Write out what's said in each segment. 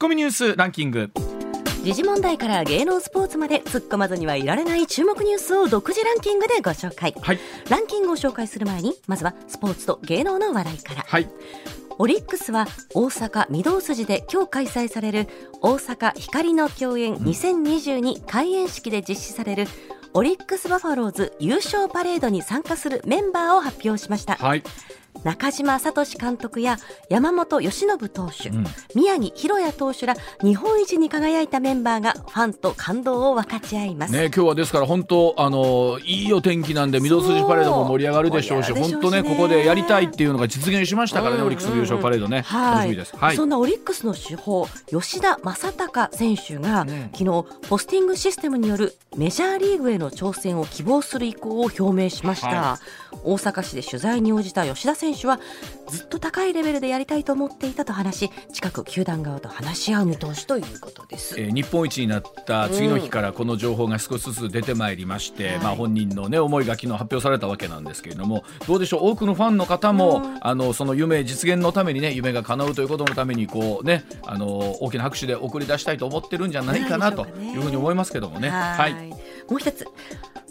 コミニュースランキング。時事問題から芸能スポーツまで突っ込まずにはいられない注目ニュースを独自ランキングでご紹介、はい。ランキングを紹介する前にまずはスポーツと芸能の話題から。はい。オリックスは大阪御堂筋で今日開催される大阪光の共演2022開演式で実施されるオリックスバファローズ優勝パレードに参加するメンバーを発表しました。はい中島聡監督や山本由伸投手、うん。宮城宏也投手ら日本一に輝いたメンバーがファンと感動を分かち合います、ね、今日はですから本当あのいいお天気なんで御堂筋パレードも盛り上がるでしょうし本当ねねここでやりたいっていうのが実現しましたからね、うんオリックスの優勝パレードね、はい。楽しみです。はい。そんなオリックスの主砲吉田正尚選手が、ね。昨日ポスティングシステムによるメジャーリーグへの挑戦を希望する意向を表明しました、は大阪市で取材に応じた吉田選手はずっと高いレベルでやりたいと思っていたと話し近く球団側と話し合う見通しということです、えー日本一になった次の日からこの情報が少しずつ出てまいりまして、はいまあ、本人の、ね、思いが昨日発表されたわけなんですけれどもどうでしょう？多くのファンの方も、あのその夢実現のためにね夢が叶うということのためにこう、ね、あの大きな拍手で送り出したいと思ってるんじゃないかなとないうふうに思いますけどもね。はい。はいもう一つ。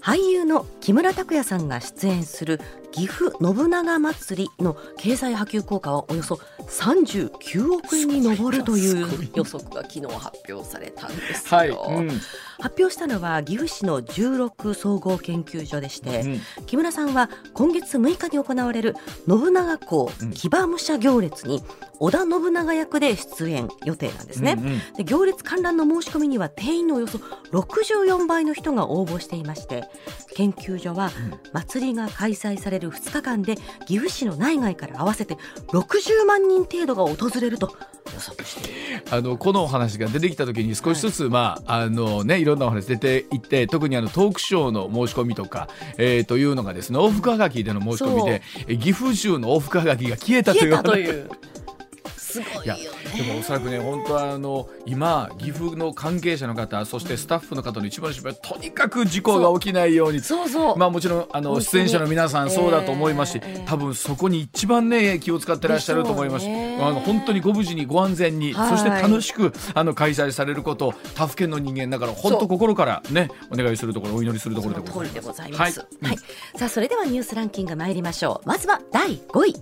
俳優の木村拓哉さんが出演する岐阜信長まつりの経済波及効果はおよそ39億円に上るという予測が昨日発表されたんですよ、はいうん。発表したのは岐阜市の16総合研究所でして、うん。木村さんは今月6日に行われる信長公うん。騎馬武者行列に織田信長役で出演予定なんですね、うんうん。で行列観覧の申し込みには定員のおよそ64倍の人が応募していまして研究所は祭りが開催される2日間で岐阜市の内外から合わせて60万人程度が訪れると予測してあのこのお話が出てきた時に少しずつ、まああのね、いろんなお話出ていって特にあのトークショーの申し込みとか、えー、というのがですね往復はがきでの申し込みでえ岐阜州の往復はがきが消えたという。消えたという。すごいよねでもおそらくね本当はあの今岐阜の関係者の方そしてスタッフの方の一番の心配はとにかく事故が起きないように。そうそう、まあもちろんあの出演者の皆さんそうだと思いますし、えー多分そこに一番ね気を使ってらっしゃると思います。し、あの本当にご無事にご安全に、はい。そして楽しくあの開催されることを他府県の人間だから本当心からねお願いするところお祈りするところでございます。はい、さあそれではニュースランキング参りましょう。まずは第5位。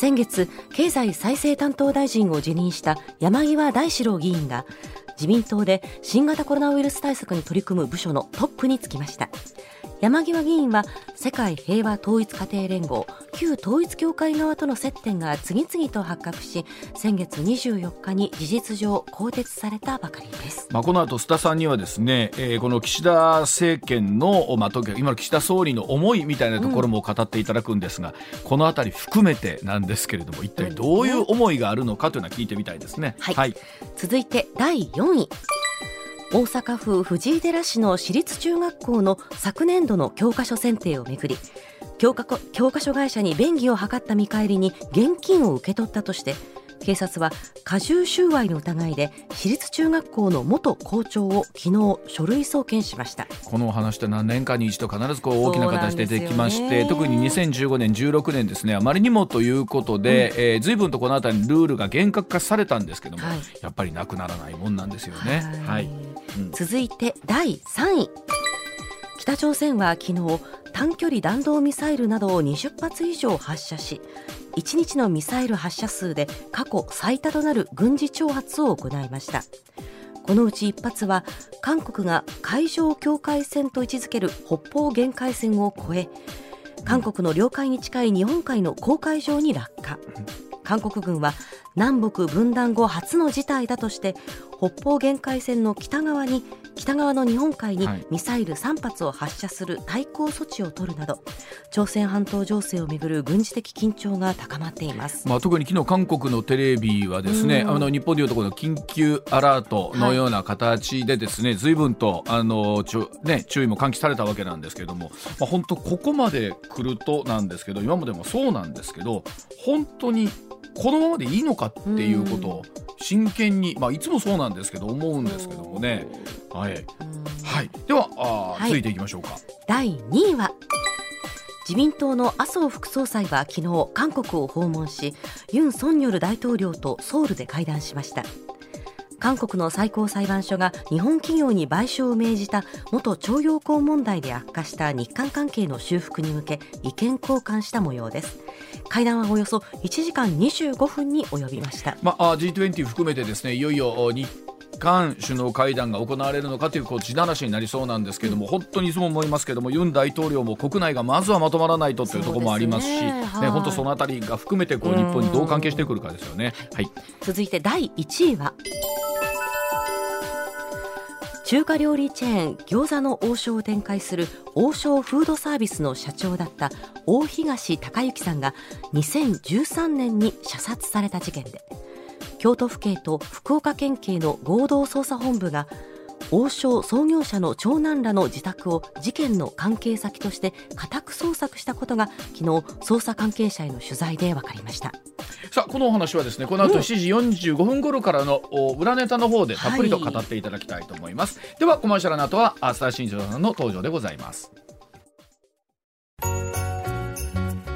先月経済再生担当大臣を辞任した山際大志郎議員が自民党で新型コロナウイルス対策に取り組む部署のトップに就きました。山際議員は世界平和統一家庭連合旧統一教会側との接点が次々と発覚し先月24日に事実上更迭されたばかりです。まあ、この後須田さんにはですね、えーこの岸田政権の、まあ、と今の岸田総理の思いみたいなところも語っていただくんですが、このあたり含めてなんですけれども一体どういう思いがあるのかというのは聞いてみたいですね。はい。はい。続いて第4位大阪府藤井寺市の私立中学校の昨年度の教科書選定をめぐり教科教科書会社に便宜を図った見返りに現金を受け取ったとして警察は過重収賄の疑いで私立中学校の元校長を昨日書類送検しました。このお話って何年かに一度必ずこう大きな形で出てきまして、ね。特に2015年16年ですね。あまりにもということで、えー随分とこのあたりルールが厳格化されたんですけども、はい。やっぱりなくならないもんなんですよね。はい、うん続いて第3位。北朝鮮は昨日短距離弾道ミサイルなどを20発以上発射し1日のミサイル発射数で過去最多となる軍事挑発を行いました。このうち1発は韓国が海上境界線と位置づける北方限界線を越え韓国の領海に近い日本海の公海上に落下。韓国軍は南北分断後初の事態だとして北方限界線の北側に北側の日本海にはいミサイル3発を発射する対抗措置を取るなど朝鮮半島情勢をめぐる軍事的緊張が高まっています。まあ、特に昨日韓国のテレビはですね、うんあの日本でいうところの緊急アラートのような形でですね、随分とあのちょ、ね、注意も喚起されたわけなんですけれども、まあ、本当ここまで来るとなんですけど今までもそうなんですけど本当にこのままでいいのかっていうことを真剣に、まあ、いつもそうなんですけど思うんですけどもね。はい。うんはい、ではあー、はい。続いていきましょうか。第2位は自民党の麻生副総裁は昨日韓国を訪問しユン・ソンニョル大統領とソウルで会談しました。韓国の最高裁判所が日本企業に賠償を命じた元徴用工問題で悪化した日韓関係の修復に向け意見交換した模様です会談はおよそ1時間25分に及びました、まあ、G20 含めてですねいよいよ日韓首脳会談が行われるのかというこう地ならしになりそうなんですけれども、本当にいつも思いますけどもユン大統領も国内がまずはまとまらないとというところもありますしね、ね本当そのあたりが含めてこう日本にどう関係してくるかですよね。はい、続いて第1位は中華料理チェーン餃子の王将を展開する王将フードサービスの社長だった大東隆行さんが2013年に射殺された事件で京都府警と福岡県警の合同捜査本部が王将創業者の長男らの自宅を事件の関係先として家宅捜索したことが昨日捜査関係者への取材で分かりました。さあこのお話はですねこの後7時45分頃からの裏ネタの方でたっぷりと語っていただきたいと思います、はい、ではコマーシャルの後はスター新庄さんの登場でございます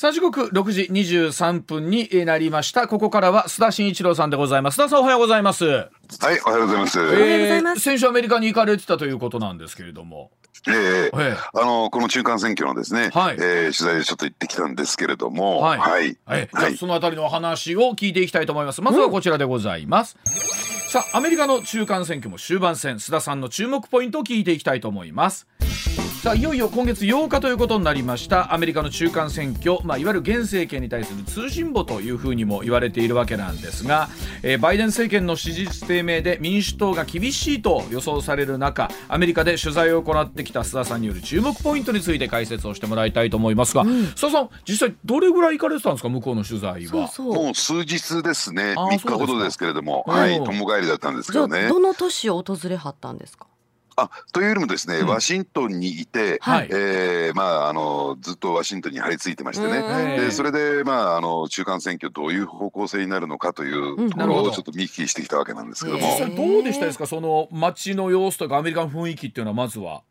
さあ時刻6時23分になりました。ここからは須田慎一郎さんでございます。須田さんおはようございます。はいおはようございます、えー、先週アメリカに行かれてたということなんですけれども。えー、えー、あのこの中間選挙のですね、はい、えー、取材でちょっと行ってきたんですけれども、はい、はい、はい、はい、そのあたりの話を聞いていきたいと思います。まずはこちらでございます。うん、さあ、アメリカの中間選挙も終盤戦、須田さんの注目ポイントを聞いていきたいと思います。さあいよいよ今月8日ということになりました。アメリカの中間選挙、まあ、いわゆる現政権に対する通信簿というふうにも言われているわけなんですが、えー、バイデン政権の支持率低迷で民主党が厳しいと予想される中アメリカで取材を行ってきた須田さんによる注目ポイントについて解説をしてもらいたいと思いますが、うん、須田さん実際どれぐらい行かれてたんですか？向こうの取材は。もう数日ですね。3日ほどですけれども。はい友帰りだったんですけどね。どの都市を訪れはったんですか？あというよりもですね、うん、ワシントンにいて、はい、えー、まあ、あのずっとワシントンに張り付いてましてね。でそれで、まあ、あの中間選挙どういう方向性になるのかというところをちょっと見聞きしてきたわけなんですけども、うん、どうでしたですか？その街の様子とかアメリカの雰囲気っていうのはまずは。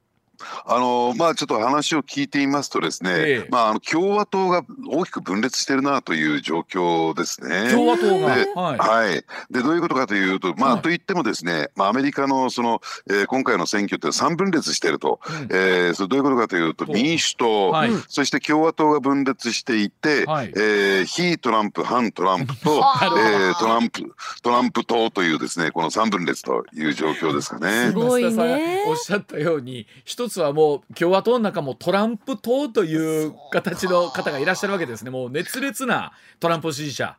あのまあちょっと話を聞いていますとですね、ええ、まああの共和党が大きく分裂してるなという状況ですね。共和党が、はい、はい、でどういうことかというと、まあ、はい、と言ってもですね、まあアメリカのその、えー、今回の選挙って三分裂していると、うん、えー、それどういうことかというと民主党、はい、そして共和党が分裂していて、はい、えー、非トランプ反トランプと、えー、トランプトランプ党というですねこの三分裂という状況ですかね。すごいね。おっしゃったように一つはもう共和党の中もトランプ党という形の方がいらっしゃるわけですね。もう熱烈なトランプ支持者。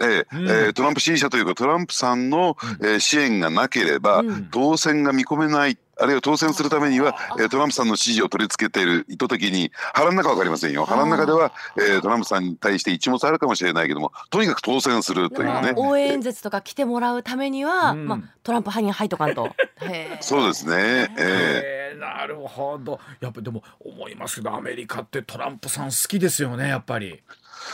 えー、うん、えー、トランプ支持者というかトランプさんの、えー、支援がなければ、うん、当選が見込めないあるいは当選するためには、えー、トランプさんの支持を取り付けている意図的に腹の中分かりませんよ。腹の中では、えー、トランプさんに対して一物あるかもしれないけどもとにかく当選するというね。応援演説とか来てもらうためには、まあ、トランプ派に入っとかんと。そうですね。えー、なるほど。やっぱでも思いますけどアメリカってトランプさん好きですよねやっぱり。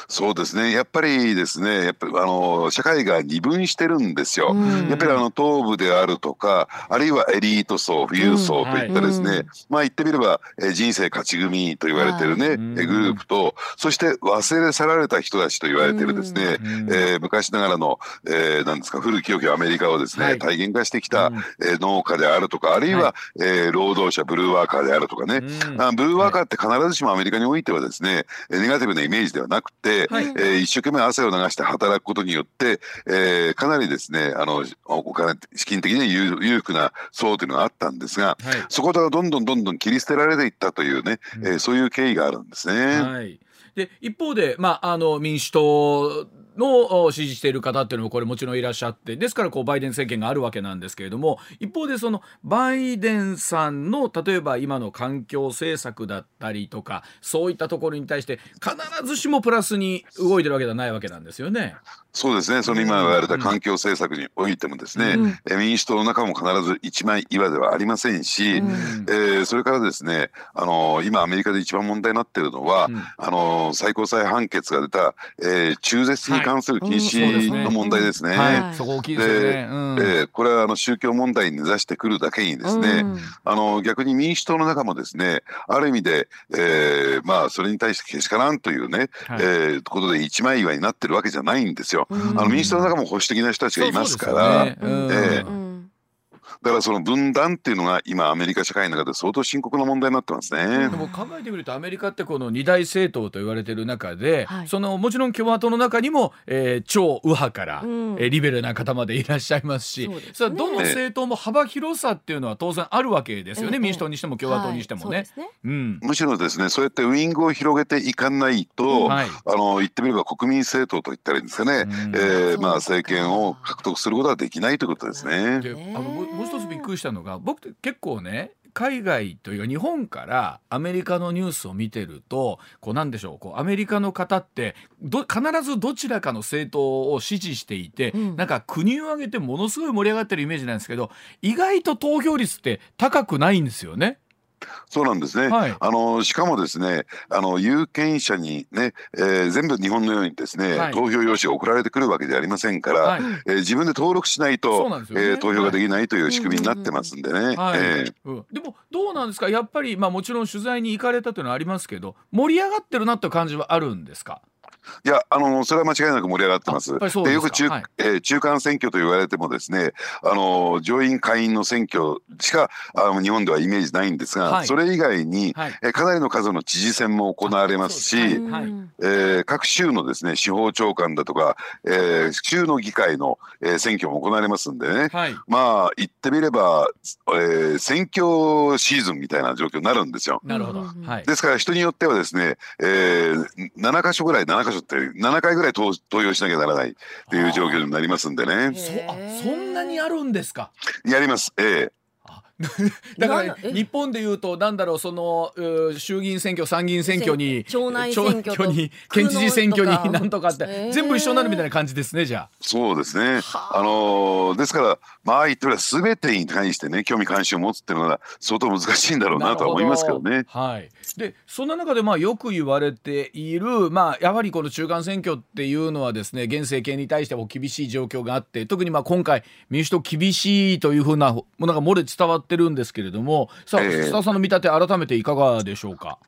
そうですね。やっぱりですねやっぱりあの社会が二分してるんですよ。やっぱりあの東部であるとかあるいはエリート層富裕層といったですね、うんはい、まあ言ってみれば、え人生勝ち組と言われてるね、はい、グループとそして忘れ去られた人たちと言われてるですね、えー、昔ながらの、えー、なんですか古き良きアメリカをですね、はい、体現化してきた、えー、農家であるとかあるいは、はい、えー、労働者ブルーワーカーであるとかね、あブルーワーカーって必ずしもアメリカにおいてはですねネガティブなイメージではなくて、はい、えー、一生懸命汗を流して働くことによって、えー、かなりですねあのお金資金的に裕福な層というのがあったんですが、はい、そこでどんどんどんどん切り捨てられていったというね、うん、えー、そういう経緯があるんですね。はい、で一方で、まあ、あの民主党の支持している方っていうのもこれもちろんいらっしゃってですからこうバイデン政権があるわけなんですけれども一方でそのバイデンさんの例えば今の環境政策だったりとかそういったところに対して必ずしもプラスに動いてるわけではないわけなんですよね。そうですね。その今言われた環境政策においてもですね、うん、民主党の中も必ず一枚岩ではありませんし、うん、えー、それからですねあの今アメリカで一番問題になっているのは、うん、あのの最高裁判決が出た、えー、中絶に関する禁止の問題ですね。はい、そこ大きいでこれはあの宗教問題に根ざしてくるだけにですね、うん、あの逆に民主党の中もですね、ある意味で、えー、まあそれに対してけしからんというね、はい、えー、ことで一枚岩になってるわけじゃないんですよ。うん、あの民主党の中も保守的な人たちがいますから、ね、えーだからその分断っていうのが今アメリカ社会の中で相当深刻な問題になってますね。でも考えてみるとアメリカってこの二大政党と言われてる中で、はい、そのもちろん共和党の中にも、えー、超右派から、うん、えー、リベラルな方までいらっしゃいますし、それ、ね、どの政党も幅広さっていうのは当然あるわけですよね、えー、民主党にしても共和党にしてもね。はい、うん、むしろですねそうやってウイングを広げていかないと、はい、あの言ってみれば国民政党と言ったらいいんですかね、うん、えー、まあ政権を獲得することはできないということですね。であのもう一つびっくりしたのがが僕結構ね海外というか日本からアメリカのニュースを見てるとこうなんでしょうこうアメリカの方ってど必ずどちらかの政党を支持していて、うん、なんか国を挙げてものすごい盛り上がってるイメージなんですけど意外と投票率って高くないんですよね。そうなんですね。はい、あのしかもですね、あの有権者にね、えー、全部日本のようにですね、はい、投票用紙が送られてくるわけではありませんから、はい、えー、自分で登録しないと、ねえー、投票ができないという仕組みになってますんでね。でもどうなんですか？やっぱりまあもちろん取材に行かれたというのはありますけど、盛り上がってるなという感じはあるんですか？いや、あの、それは間違いなく盛り上がってます。でよく中、はい、えー、中間選挙と言われてもですね、あの、上院下院の選挙しか、あの日本ではイメージないんですが、はい、それ以外に、はい、えかなりの数の知事選も行われますし、はい、えー、各州のですね、司法長官だとか、えー、州の議会の、えー、選挙も行われますんでね、はい、まあ、言ってみれば、えー、選挙シーズンみたいな状況になるんですよ。なるほど。はい、ですから人によってはですね、えー、7箇所ぐらい、7箇所って7回ぐらい投投票しなきゃならないっていう状況になりますんでね。そあそんなにあるんですか？やります。ええ だから日本でいうとなんだろうその衆議院選挙参議院選挙に町内選挙に県知事選挙になんとかって、全部一緒になるみたいな感じですねじゃあ。そうですね。あのですからまあ言ってみれば全てに対してね興味関心を持つっていうのは相当難しいんだろうなとは思いますけどね。はい。でそんな中でまあよく言われているまあやはりこの中間選挙っていうのはですね現政権に対しても厳しい状況があって特にまあ今回民主党厳しいというふうなものが漏れ伝わってるんですけれどもさあ、えー、須田さんの見立て改めていかがでしょうか？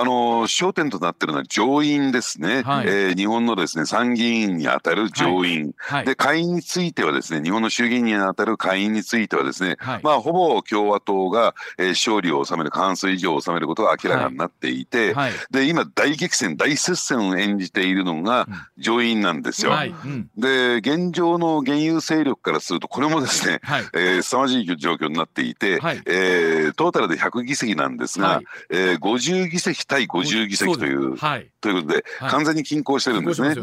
あの焦点となっているのは上院ですね、はい、えー、日本のですね参議院にあたる上院、はい。はい、で下院についてはですね日本の衆議院にあたる下院についてはですね、まあほぼ共和党が、えー、勝利を収める過半数以上を収めることが明らかになっていて、で今大激戦大接戦を演じているのが上院なんですよ。うん、で現状の現有勢力からするとこれもですね、はい、えー、凄まじい状況になっていて、はい、えー、トータルで100議席なんですが、はい、えー、50議席対50議席という、はい、ということで、はい、完全に均衡してるんですね。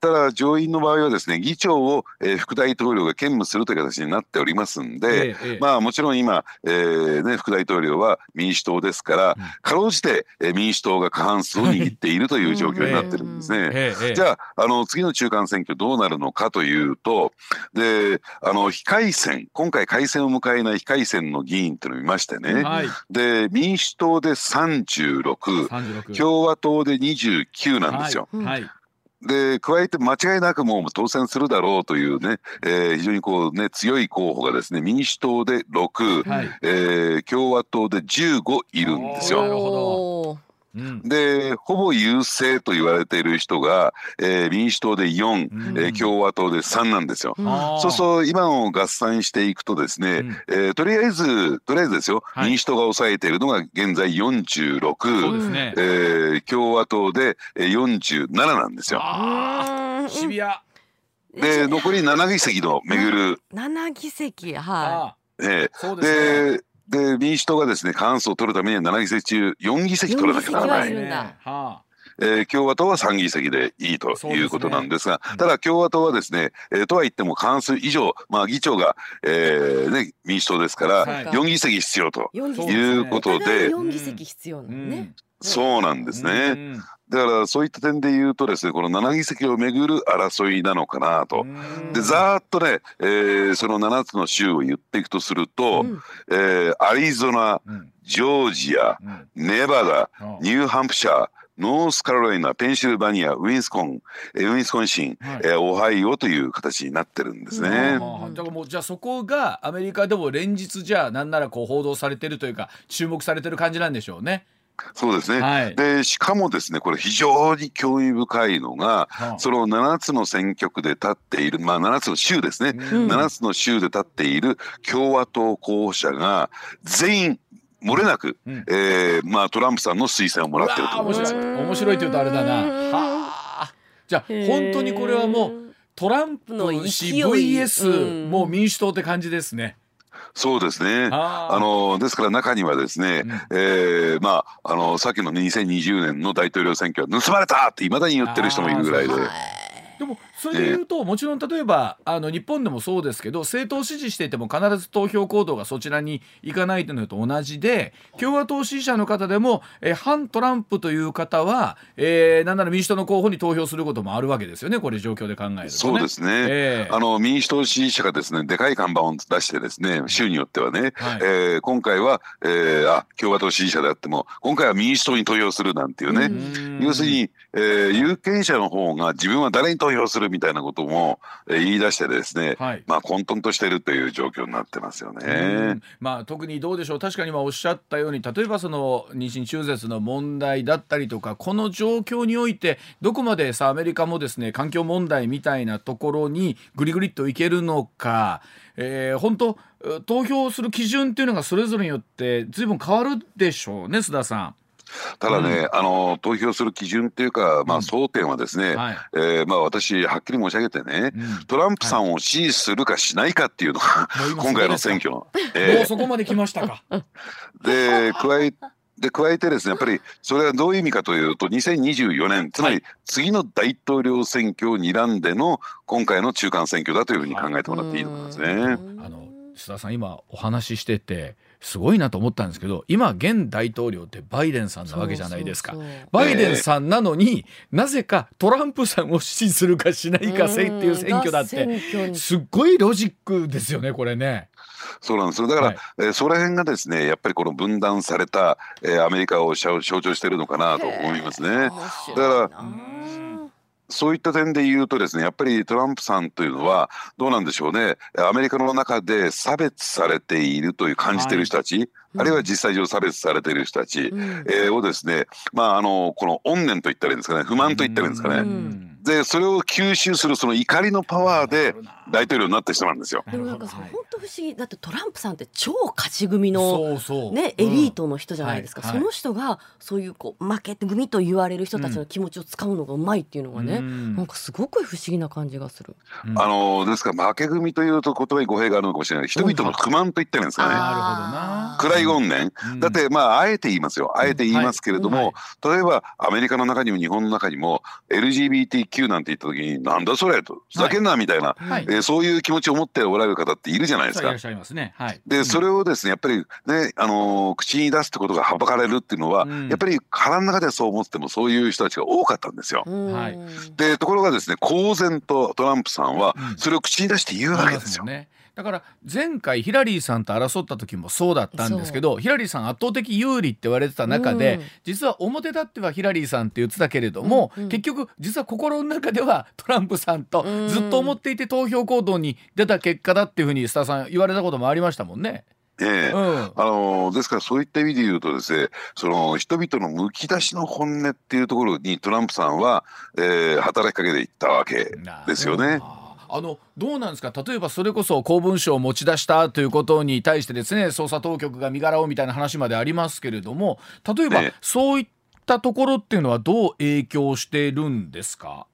ただ上院の場合はですね議長を、えー、副大統領が兼務するという形になっておりますんで、ええ、まあもちろん今、えーね、副大統領は民主党ですから、うん、かろうじて、えー、民主党が過半数を握っているという状況になってるんですね。え、じゃああの次の中間選挙どうなるのかというとであの非改選今回改選を迎えない非改選の議員っていうのを見ましてね、はい、で民主党で36 36共和党で29なんですよ。はい、はいで加えて間違いなくもう当選するだろうというね、えー、非常にこうね強い候補がですね民主党で6、はい、えー、共和党で15いるんですよ。なるほどでほぼ優勢と言われている人が、えー、民主党で4、うん、えー、共和党で3なんですよ。うん、そうそう今を合算していくとですね、うん、えー、とりあえずとりあえずですよ、はい、民主党が抑えているのが現在46、そうですね。えー、共和党で47なんですよ。シビア。で残り7議席のめぐる7議席はい。えー、で、ね、で民主党がですね過半数を取るためには7議席中4議席取らなきゃならない。えー、共和党は3議席でいいということなんですが、すね、ただ共和党はですね、えー、とは言っても過半数以上、まあ、議長が、えーね、民主党ですから4議席必要ということで。4議席必要なのね。そうなんですね。だからそういった点で言うとですねこの7議席をめぐる争いなのかなと。でざーっとね、えー、その7つの州を言っていくとすると、うん、えー、アリゾナ、ジョージア、ネバダ、ニューハンプシャーノースカロライナペンシルバニアウィンスコンウィンスコンシン、はい、えー、オハイオという形になってるんですね。だからもうじゃあそこがアメリカでも連日じゃあなんならこう報道されてるというか注目されてる感じなんでしょうね。そうですね、はい、でしかもですねこれ非常に興味深いのが、はあ、その7つの選挙区で立っている、まあ、7つの州ですね、うん、7つの州で立っている共和党候補者が全員漏れなく、うん、えー、まあ、トランプさんの推薦をもらってると。面白い。面白いというとあれだな。はあ、じゃあ本当にこれはもうトランプの氏 VS、うん、もう民主党って感じですね。そうですね。あのですから中にはですね、うん、えー、まああのさっきの2020年の大統領選挙は盗まれたって未だに言ってる人もいるぐらいで。でもそれで言うと、もちろん例えばあの日本でもそうですけど政党を支持していても必ず投票行動がそちらに行かないというのと同じで共和党支持者の方でも、え反トランプという方は、えー、なんなら民主党の候補に投票することもあるわけですよね。これ状況で考えると、ね、そうですね、えー、あの民主党支持者がですねでかい看板を出してですね州によってはね、はい、えー、今回は、えー、あ共和党支持者であっても今回は民主党に投票するなんていうね。要するに、えー、有権者の方が自分は誰に投票するみたいなことも、えー、言い出してですね、はい、まあ混沌としているという状況になってますよね。まあ特にどうでしょう確かに今おっしゃったように例えばその妊娠中絶の問題だったりとかこの状況においてどこまでさアメリカもですね環境問題みたいなところにぐりぐりっといけるのか、えー、本当投票する基準っていうのがそれぞれによって随分変わるでしょうね須田さん。ただね、うん、あの投票する基準っていうか、まあ、争点はですね、うんはい、えー、まあ、私はっきり申し上げてね、うん、トランプさんを支持するかしないかっていうのが、はい、今回の選挙の。えー、もうそこまで来ましたか？で加えで加えてですねやっぱりそれはどういう意味かというと2024年つまり次の大統領選挙を睨んでの今回の中間選挙だというふうに考えてもらっていいと思いますね。あの須田さん今お話ししててすごいなと思ったんですけど今現大統領ってバイデンさんなわけじゃないですか。バイデンさんなのに、えー、なぜかトランプさんを支持するかしないかせっていう選挙だってすっごいロジックですよねこれね。そうなんですよ。だから、はい、えー、その辺がですねやっぱりこの分断された、えー、アメリカを象徴しているのかなと思いますね。だからそういった点で言うとですねやっぱりトランプさんというのはどうなんでしょうね。アメリカの中で差別されているという感じている人たち、はい。あるいは実際上差別されている人たち、うん、えー、をですねまああのこの怨念と言ったらいいんですかね不満と言ったらいいんですかね。うんでそれを吸収するその怒りのパワーで大統領になった人なんですよ。でもなんか本当不思議だってトランプさんって超勝ち組のねエリートの人じゃないですか。その人がそういうこう負け組と言われる人たちの気持ちを使うのがうまいっていうのがね、うん、なんかすごく不思議な感じがする。うん、あのですから負け組というと言葉に語弊があるのかもしれない。人々の不満と言ってるんですかね。なるほどな。暗い怨念。だってまああえて言いますよ。あえて言いますけれども、例えばアメリカの中にも日本の中にも LGBTQ なんて言った時になんだそれとふざけんなみたいな、はい、えー、そういう気持ちを持っておられる方っているじゃないですか。ね。はい、でそれをですねやっぱりね、あのー、口に出すってことがはばかれるっていうのは、うん、やっぱり腹の中でそう思ってもそういう人たちが多かったんですよ。はい、でところがですね公然とトランプさんはそれを口に出して言うわけですよ。うんねだから前回ヒラリーさんと争った時もそうだったんですけどヒラリーさん圧倒的有利って言われてた中で、うん、実は表立ってはヒラリーさんって言ってたけれども、うんうん、結局実は心の中ではトランプさんとずっと思っていて投票行動に出た結果だっていうふうに須田さん言われたこともありましたもんね。ええ。うん、あのですからそういった意味で言うとですねその人々のむき出しの本音っていうところにトランプさんは、えー、働きかけていったわけですよね。あのどうなんですか？例えばそれこそ公文書を持ち出したということに対してですね捜査当局が身柄をみたいな話までありますけれども例えば、そういったところっていうのはどう影響してるんですか？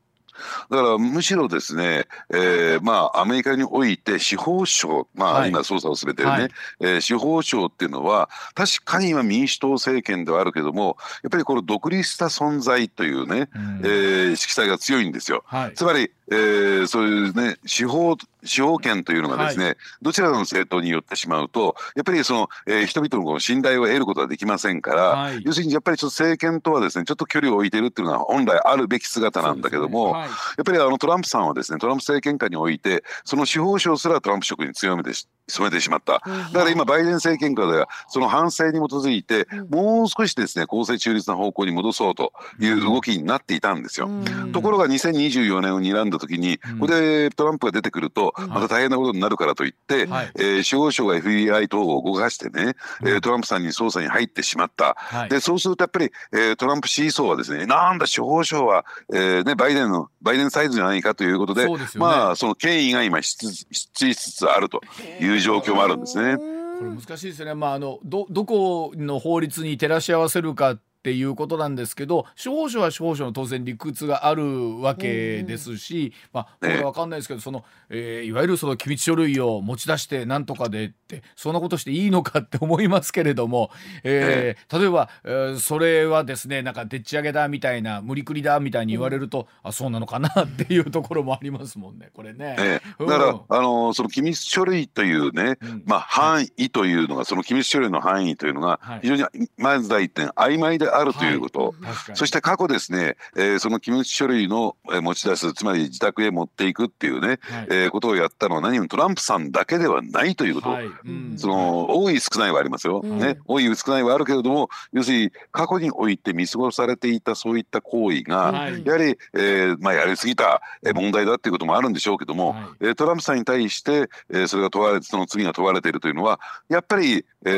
だからむしろですね、えー、まあアメリカにおいて司法省、まあ、今捜査を進めてるね、はい、えー、司法省っていうのは確かに今民主党政権ではあるけどもやっぱりこの独立した存在というね、うん、えー、色彩が強いんですよ。はい、つまりえー、そういうね司法司法権というのがですね、はい、どちらの政党によってしまうとやっぱりその、えー、人々の信頼を得ることはできませんから、はい、要するにやっぱりちょっと政権とはですねちょっと距離を置いているっていうのは本来あるべき姿なんだけども、ねはい、やっぱりあのトランプさんはですねトランプ政権下においてその司法省すらトランプ職に強めてし染めてしまった。だから今バイデン政権下ではその反省に基づいて、もう少しですね公正中立な方向に戻そうという動きになっていたんですよ。ところが2024年を睨んだ時に、ここでトランプが出てくるとまた大変なことになるからといって、はい。えー司法省が FBI 等を動かしてね、えートランプさんに捜査に入ってしまった。はい。でそうするとやっぱり、えートランプ支持層はですねなんだ司法省は、えーね、バイデンのバイデンサイズじゃないかということででね。まあその権威が今失失墜しつつあるという状況もあるんですね。これ難しいですよね、まあ、あのどどこの法律に照らし合わせるかっていうことなんですけど司法省は司法省の当然理屈があるわけですし、まあ、これは分かんないですけどその、えーいわゆるその機密書類を持ち出してなんとかでってそんなことしていいのかって思いますけれども、えー例えば、えーそれはですねなんかでっち上げだみたいな無理くりだみたいに言われると、あそうなのかなっていうところもありますもんねこれね。ええ。うん。だから、あのその機密書類というね、うん。まあ、範囲というのがその機密書類の範囲というのがはい。非常にまず第一点曖昧であるということ、確かに。そして過去ですね、えーその機密書類のえー持ち出すつまり自宅へ持っていくっていうね、はい。えーことをやったのは何もトランプさんだけではないということ、はい。うん。その多い少ないはありますよ、うん。ね、多い少ないはあるけれども要するに過去において見過ごされていたそういった行為が、はい。やはり、えーまあ、やりすぎたえー問題だっていうこともあるんでしょうけども、はい。えートランプさんに対して、えーそれが問われてその罪が問われているというのはやっぱり、え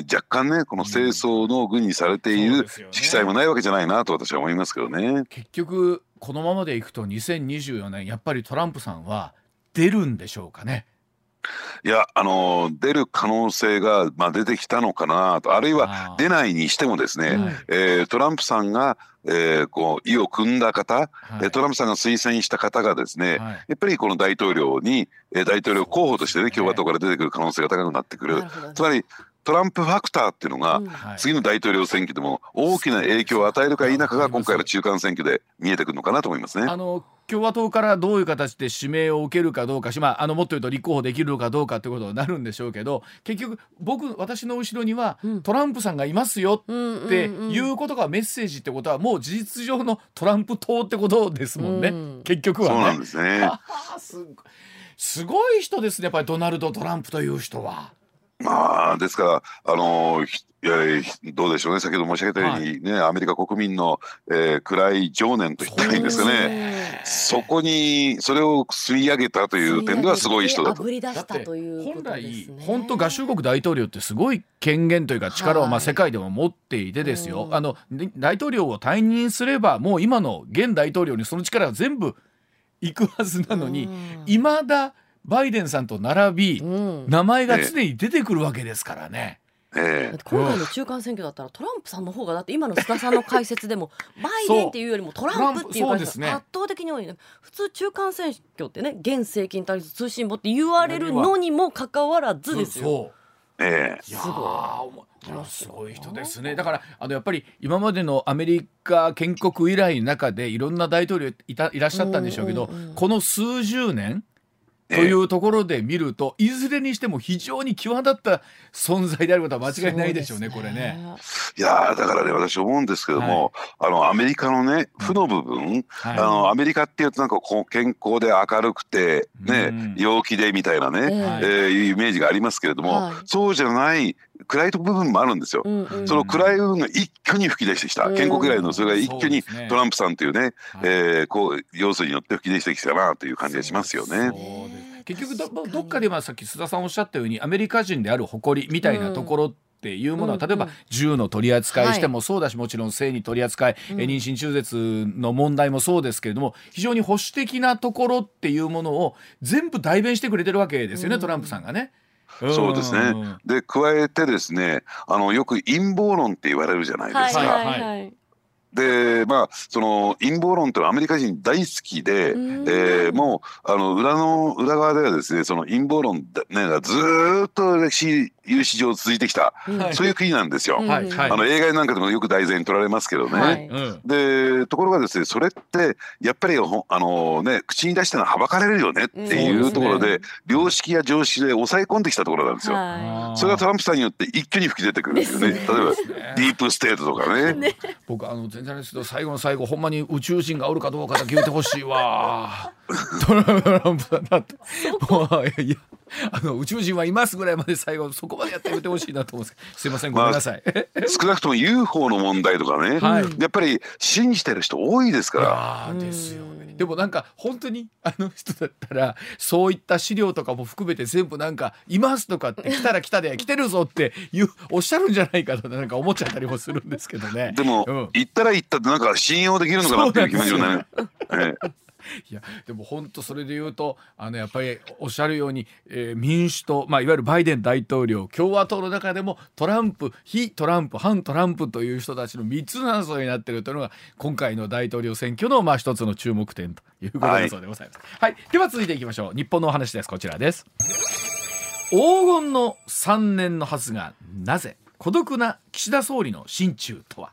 ー若干ねこの清掃の軍にされているよね。色彩もないわけじゃないなと私は思いますけどね。結局このままでいくと2024年やっぱりトランプさんは出るんでしょうかね。いやあのー出る可能性が、まあ、出てきたのかなと。あるいは出ないにしてもですね、はい。えートランプさんが、えーこう意を組んだ方、はい。えートランプさんが推薦した方がですね、はい。やっぱりこの大統領に、えー大統領候補としてねね。共和党から出てくる可能性が高くなってくる。なるほどつまりトランプファクターっていうのが、次の大統領選挙でも大きな影響を与えるか否かが今回の中間選挙で見えてくるのかなと思いますね。あの共和党からどういう形で指名を受けるかどうかし、まあ、あのもっと言うと立候補できるのかどうかということになるんでしょうけど結局僕私の後ろにはうんトランプさんがいますようんっていうことがメッセージってことはもう事実上のトランプ党ってことですもんね、うん結局はね。そうなんですね。すごい人ですねやっぱりドナルド・トランプという人は。まあですからあのどうでしょうね先ほど申し上げたようにね、アメリカ国民の、えー暗い情念と言ったらいいんですかね。そこにそれを吸い上げたという点ではすごい人だとあぶ。り出しだったてというこ本来。本当合衆国大統領ってすごい権限というか力をまはいあ世界でも持っていてですよ、うんあのね大統領を退任すればもう今の現大統領にその力が全部いくはずなのにうんいまだバイデンさんと並びうん。名前が常に出てくるわけですからね。えだって今回の中間選挙だったらトランプさんの方がだって今の須田さんの解説でも バイデンっていうよりもトランプっていう解説そうですね。が圧倒的に多いね。普通中間選挙ってね現政権に対する通信簿って言われるのにもかかわらずですよ。そう。ええ。いやすごいーおもいやすごい人ですね。だからあのやっぱり今までのアメリカ建国以来の中でいろんな大統領いたいらっしゃったんでしょうけど、うんうんうん。この数十年というところで見ると、いずれにしても非常に際立った存在であることは間違いないでしょうねそうこれね。いやーだからね私思うんですけども、あのアメリカのね負の部分、はい。あのアメリカっていうとなんかこう健康で明るくてね、うん。陽気でみたいなね、ええ。えーいうイメージがありますけれども、はい。そうじゃない暗い部分もあるんですよ。うんうん。その暗い部分が一挙に吹き出してきた、うん。建国以来のそれが一挙にトランプさんというね、はい。えーこう要素によって吹き出してきたなという感じがしますよね。そうです。結局どどどっかでまあさっき須田さんおっしゃったようにアメリカ人である誇りみたいなところっていうものは、うん例えばうん銃の取り扱いしてもそうだし、もちろん性に取り扱い、うん。え妊娠中絶の問題もそうですけれども非常に保守的なところっていうものを全部代弁してくれてるわけですよね、うん。トランプさんがね。そうですねんで加えてですねあのよく陰謀論って言われるじゃないですか。はいはいはい。でまあその陰謀論っていうのはアメリカ人大好きで、うんえーもうあの裏の裏側ではですねその陰謀論だねがずーっと歴史有史上続いてきた、はい。そういう国なんですよ。うん。はいはい。あの映画なんかでもよく題材に取られますけどね。はい。うん。でところがですねそれってやっぱりほあのね口に出したのははばかれるよねっていうところで,、良識や常識で抑え込んできたところなんですよ。はそれがトランプさんによって一挙に吹き出てくるんですよね。例えばねディープステートとかね。僕あの全然ですけど最後の最後ほんまに宇宙人がおるかどうかだけ言ってほしいわ。トランプさんだって。もういや あの宇宙人はいますぐらいまで最後そこまでやってあげてほしいなと思うんですけど。すいませんごめんなさい、少なくとも UFO の問題とかね、はい。やっぱり信じてる人多いですから。ああですよね。でもなんか本当にあの人だったらそういった資料とかも含めて全部なんか「います」とかって「来たら来たで来てるぞ」って言うおっしゃるんじゃないかとなんか思っちゃったりもするんですけどね。でも、うん。行ったら行ったってなんか信用できるのかなっていう気持ちをね。え えいやでも本当それで言うとあのやっぱりおっしゃるように、えー民主党、まあ、いわゆるバイデン大統領共和党の中でもトランプ非トランプ反トランプという人たちの3つの争いになっているというのが今回の大統領選挙のまあ一つの注目点ということだそうでございます。はい、では続いていきましょう。日本のお話です。こちらです。黄金の3年のはずがなぜ孤独な岸田総理の心中とは？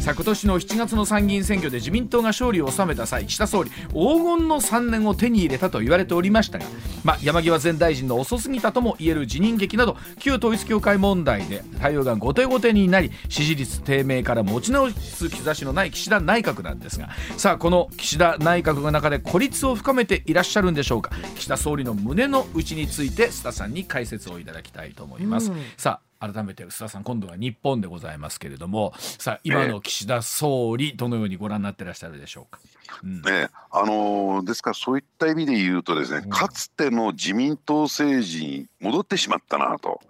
さあ今年の7月の参議院選挙で自民党が勝利を収めた際岸田総理黄金の3年を手に入れたと言われておりましたが、まあ、山際前大臣の遅すぎたとも言える辞任劇など旧統一教会問題で対応が後手後手になり支持率低迷から持ち直す兆しのない岸田内閣なんですがさあこの岸田内閣の中で孤立を深めていらっしゃるんでしょうか岸田総理の胸の内について須田さんに解説をいただきたいと思います。うんさあ改めて須田さん今度は日本でございますけれどもさあ今の岸田総理どのようにご覧になってらっしゃるでしょうか？うんねあのーですからそういった意味で言うとですね、かつての自民党政治に戻ってしまったなと。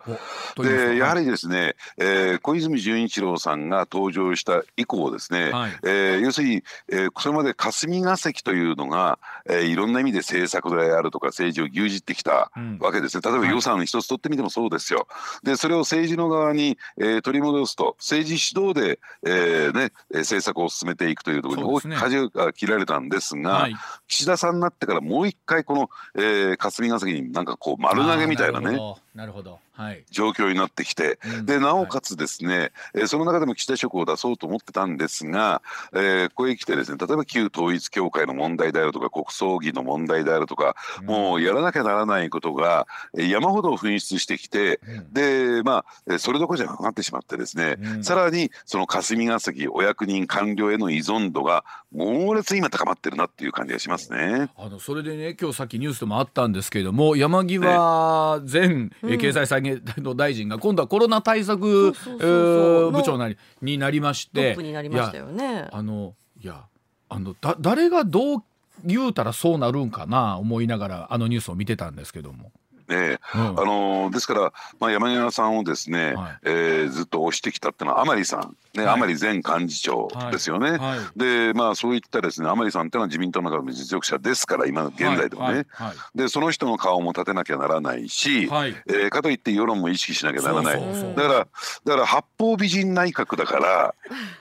でやはりですね、えー小泉純一郎さんが登場した以降ですね、はい。えー要するに、えーそれまで霞が関というのが、えーいろんな意味で政策であるとか政治を牛耳ってきたうん。わけですね。例えばはい。予算一つ取ってみてもそうですよ。でそれを政治の側に、えー取り戻すと政治主導で、えーね、えー政策を進めていくというところに大きく舵が切られたんですが、はい。岸田さんになってからもう一回この、えー霞が関になんかこう丸投げみたいなねなるほど。はい。状況になってきて、うん。でなおかつですね、えーその中でも岸田色を出そうと思ってたんですが、えーここへ来てですね例えば旧統一教会の問題であるとか国葬儀の問題であるとか、もうやらなきゃならないことがえー山ほど噴出してきて、うん。でまあえーそれどころじゃなくなってしまってですね、うん。さらにその霞が関お役人官僚への依存度が猛烈に今高まってるなっていう感じがしますね。あのそれでね今日さっきニュースでもあったんですけれども山際前え経済再現の大臣が今度はコロナ対策部長なりになりましトてップになりましたよね。あのいやあのだ誰がどう言うたらそうなるんかな思いながらあのニュースを見てたんですけども。ね。うん。あのーですから、まあ、山際さんをですね、はい。えーずっと推してきたっていうのは甘利さん、ねはい。甘利前幹事長ですよね。はい。でまあそういったですね甘利さんっていうのは自民党の中でも実力者ですから今現在でもね、はい。でその人の顔も立てなきゃならないし、はい。えーかといって世論も意識しなきゃならない。そうそうそう。だからだから八方美人内閣だから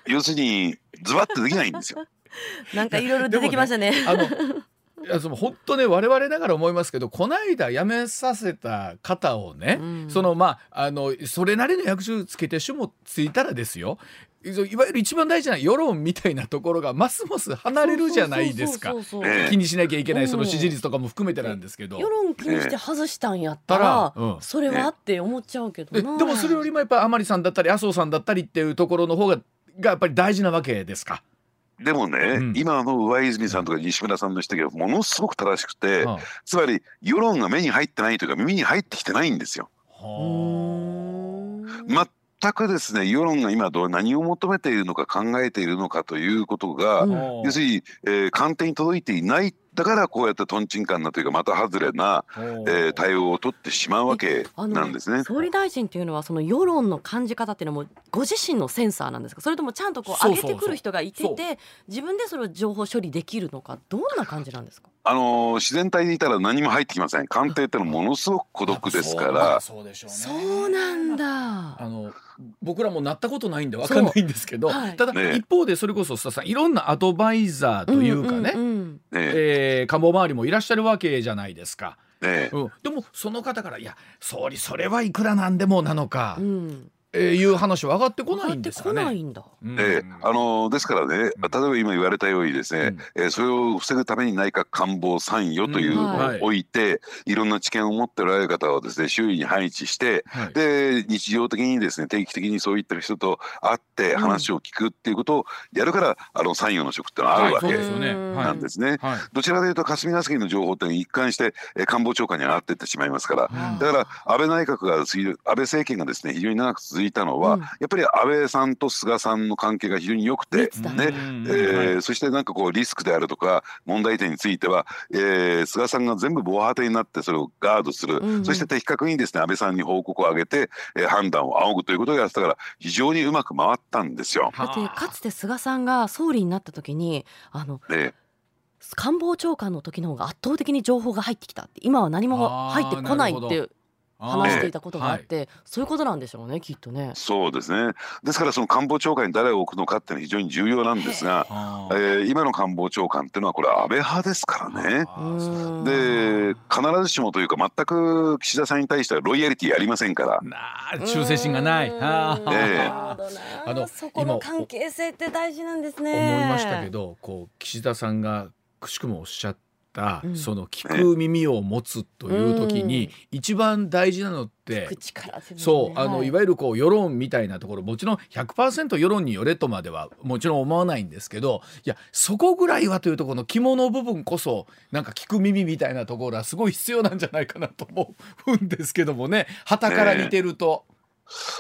要するにズバッとできないんですよ。なんかいろいろ出てきましたね。あの いやその本当ね我々ながら思いますけどこの間辞めさせた方をね、うん。そのまああのそれなりの役所つけて種もついたらですよ。いいわゆる一番大事な世論みたいなところがますます離れるじゃないですか。気にしなきゃいけないそのうん。支持率とかも含めてなんですけど。世論気にして外したんやったら、うん。それはって思っちゃうけど。でもそれよりもやっぱり甘利さんだったり麻生さんだったりっていうところの方ががやっぱり大事なわけですか。でもね、うん。今の上泉さんとか西村さんの指摘はものすごく正しくて、はつまり世論が目に入ってないというか耳に入ってきてないんですよ。全くですね世論が今どう何を求めているのか考えているのかということが、うん。要するに、えー官邸に届いていないだからこうやってとんちんかんなというかまた外れな、えー対応を取ってしまうわけなんですね。総理大臣っていうのはその世論の感じ方っていうのはもうご自身のセンサーなんですか？それともちゃんとこう上げてくる人がいてそう。て自分でそれを情報処理できるのかどんな感じなんですか？あのー自然体でいたら何も入ってきません。官邸ってのはものすごく孤独ですから。ぱ。そうでしょうね。そうなんだ。あの僕らもなったことないんでわかんないんですけど、はい。ただ、ね一方でそれこそ須田さんいろんなアドバイザーというかね、んうんうんねえ。ー官房周りもいらっしゃるわけじゃないですか、ねうん、でもその方から「いや総理それはいくらなんでも」なのか、うんえー、いう話は上がってこないんですかね。ないんだ。えー、あのですからね、例えば今言われたようにですね、うん、えー、それを防ぐために内閣官房参与というのを置い。て、うんはい、いろんな知見を持っておられる方をですね周囲に配置して、はい、で日常的にですね定期的にそういった人と会って話を聞くっていうことをやるから、うん、あの参与の職ってのはあるわけなんですね。はい、どちらかというと霞が関の情報って一貫して、えー、官房長官に上がっていってしまいますから、だから安倍内閣が安倍政権がですね非常に長く続いたのは、やっぱり安倍さんと菅さんの関係が非常に良くて、ね。えー、そしてなんかこうリスクであるとか問題点については、えー、菅さんが全部防波堤になってそれをガードする、うんうん、そして的確にですね安倍さんに報告を上げて、えー、判断を仰ぐということをやってたから非常にうまく回ったんですよ。だってかつて菅さんが総理になった時にあの、ね官房長官の時の方が圧倒的に情報が入ってきたって今は何も入ってこないって話していたことがあって、はい、そういうことなんでしょうねきっとね。そうですねですからその官房長官に誰を置くのかっていうのは非常に重要なんですが、えー、今の官房長官っていうのはこれ安倍派ですからね。で必ずしもというか全く岸田さんに対してはロイヤリティありませんから。忠誠心がない。えー、あのそこの関係性って大事なんですね。思いましたけどこう岸田さんがくしくもおっしゃってた、うん、その聞く耳を持つという時に、一番大事なのって、ね、そうあの、はい、いわゆるこう世論みたいなところもちろん100%世論によれとまではもちろん思わないんですけどいやそこぐらいはというところの肝の部分こそなんか聞く耳みたいなところはすごい必要なんじゃないかなと思うんですけどもね。旗から見てると。ね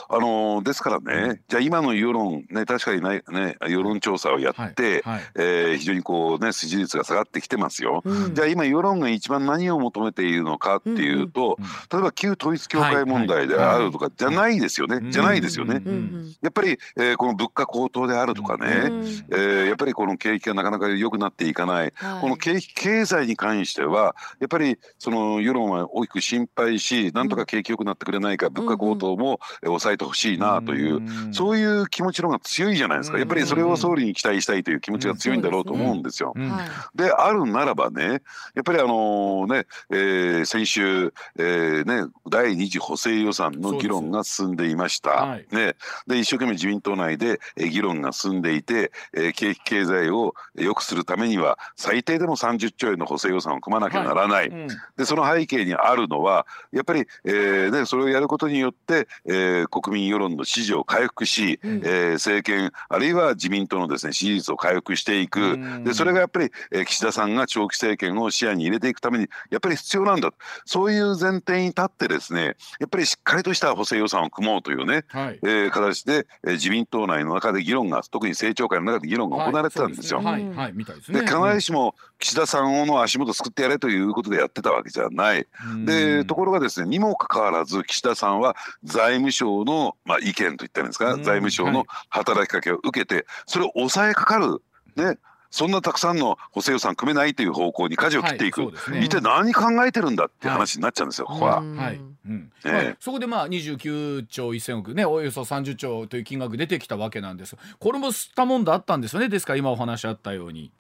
あのですからね、じゃあ今の世論ね確かにねね世論調査をやって、はいはい、えー、非常にこうね支持率が下がってきてますよ。うん、じゃあ今世論が一番何を求めているのかっていうと、うんうん、例えば旧統一教会問題であるとかじゃないですよね、はいはい、じゃないですよね。やっぱり、えー、この物価高騰であるとかね、えー、やっぱりこの景気がなかなか良くなっていかない、この景気経済に関してはやっぱりその世論は大きく心配しなんとか景気良くなってくれないか物価高騰も、抑えてほしいなというそういう気持ちの方が強いじゃないですか。やっぱりそれを総理に期待したいという気持ちが強いんだろうと思うんですよ。であるならばねやっぱりあのね、えー、先週、えーね、第二次補正予算の議論が進んでいました。はい、ね、で一生懸命自民党内で議論が進んでいて、えー、景気経済を良くするためには最低でも30兆円の補正予算を組まなきゃならない。はい。うん、でその背景にあるのはやっぱり、えーね、それをやることによって、えー、国国民世論の支持を回復し、うん、えー、政権あるいは自民党のですね支持率を回復していく、でそれがやっぱり、えー、岸田さんが長期政権を視野に入れていくためにやっぱり必要なんだそういう前提に立ってですねやっぱりしっかりとした補正予算を組もうというね、はい、えー、形で、えー、自民党内の中で議論が特に政調会の中で議論が行われてたんですよ。はい。はい。で必ずしも岸田さんの足元救ってやれということでやってたわけじゃない。でところがですねにもかかわらず岸田さんは財務省のまあ、意見といったんですか、財務省の働きかけを受けて、それを抑えかかる、ね、そんなたくさんの補正予算組めないという方向に舵を切っていく、はいね、一体何考えてるんだっていう話になっちゃうんですよ、ここは。はい。うん。ね、そこでまあ29兆1000億ねおよそ30兆という金額出てきたわけなんです。これも吸ったもんだったんですよねですから今お話あったように。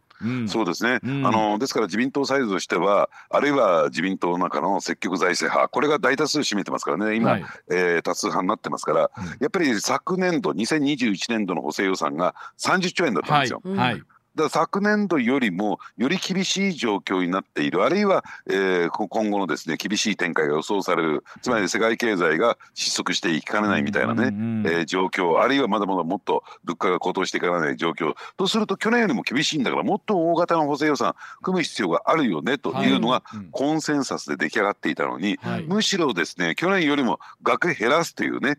そうですね、うん、あのですから自民党サイドとしてはあるいは自民党の中の積極財政派これが大多数占めてますからね。今、はい、えー、多数派になってますから、うん、やっぱり昨年度2021年度の補正予算が30兆円だったんですよ。はい、はいだ昨年度よりもより厳しい状況になっている。あるいは、えー、今後のですね厳しい展開が予想される。つまり世界経済が失速していきかねないみたいなね、うんうん、えー、状況。あるいはまだまだもっと物価が高騰していかない状況。とすると去年よりも厳しいんだからもっと大型の補正予算組む必要があるよねとい。うのがコンセンサスで出来上がっていたのに、はい、むしろですね去年よりも額減らすというね、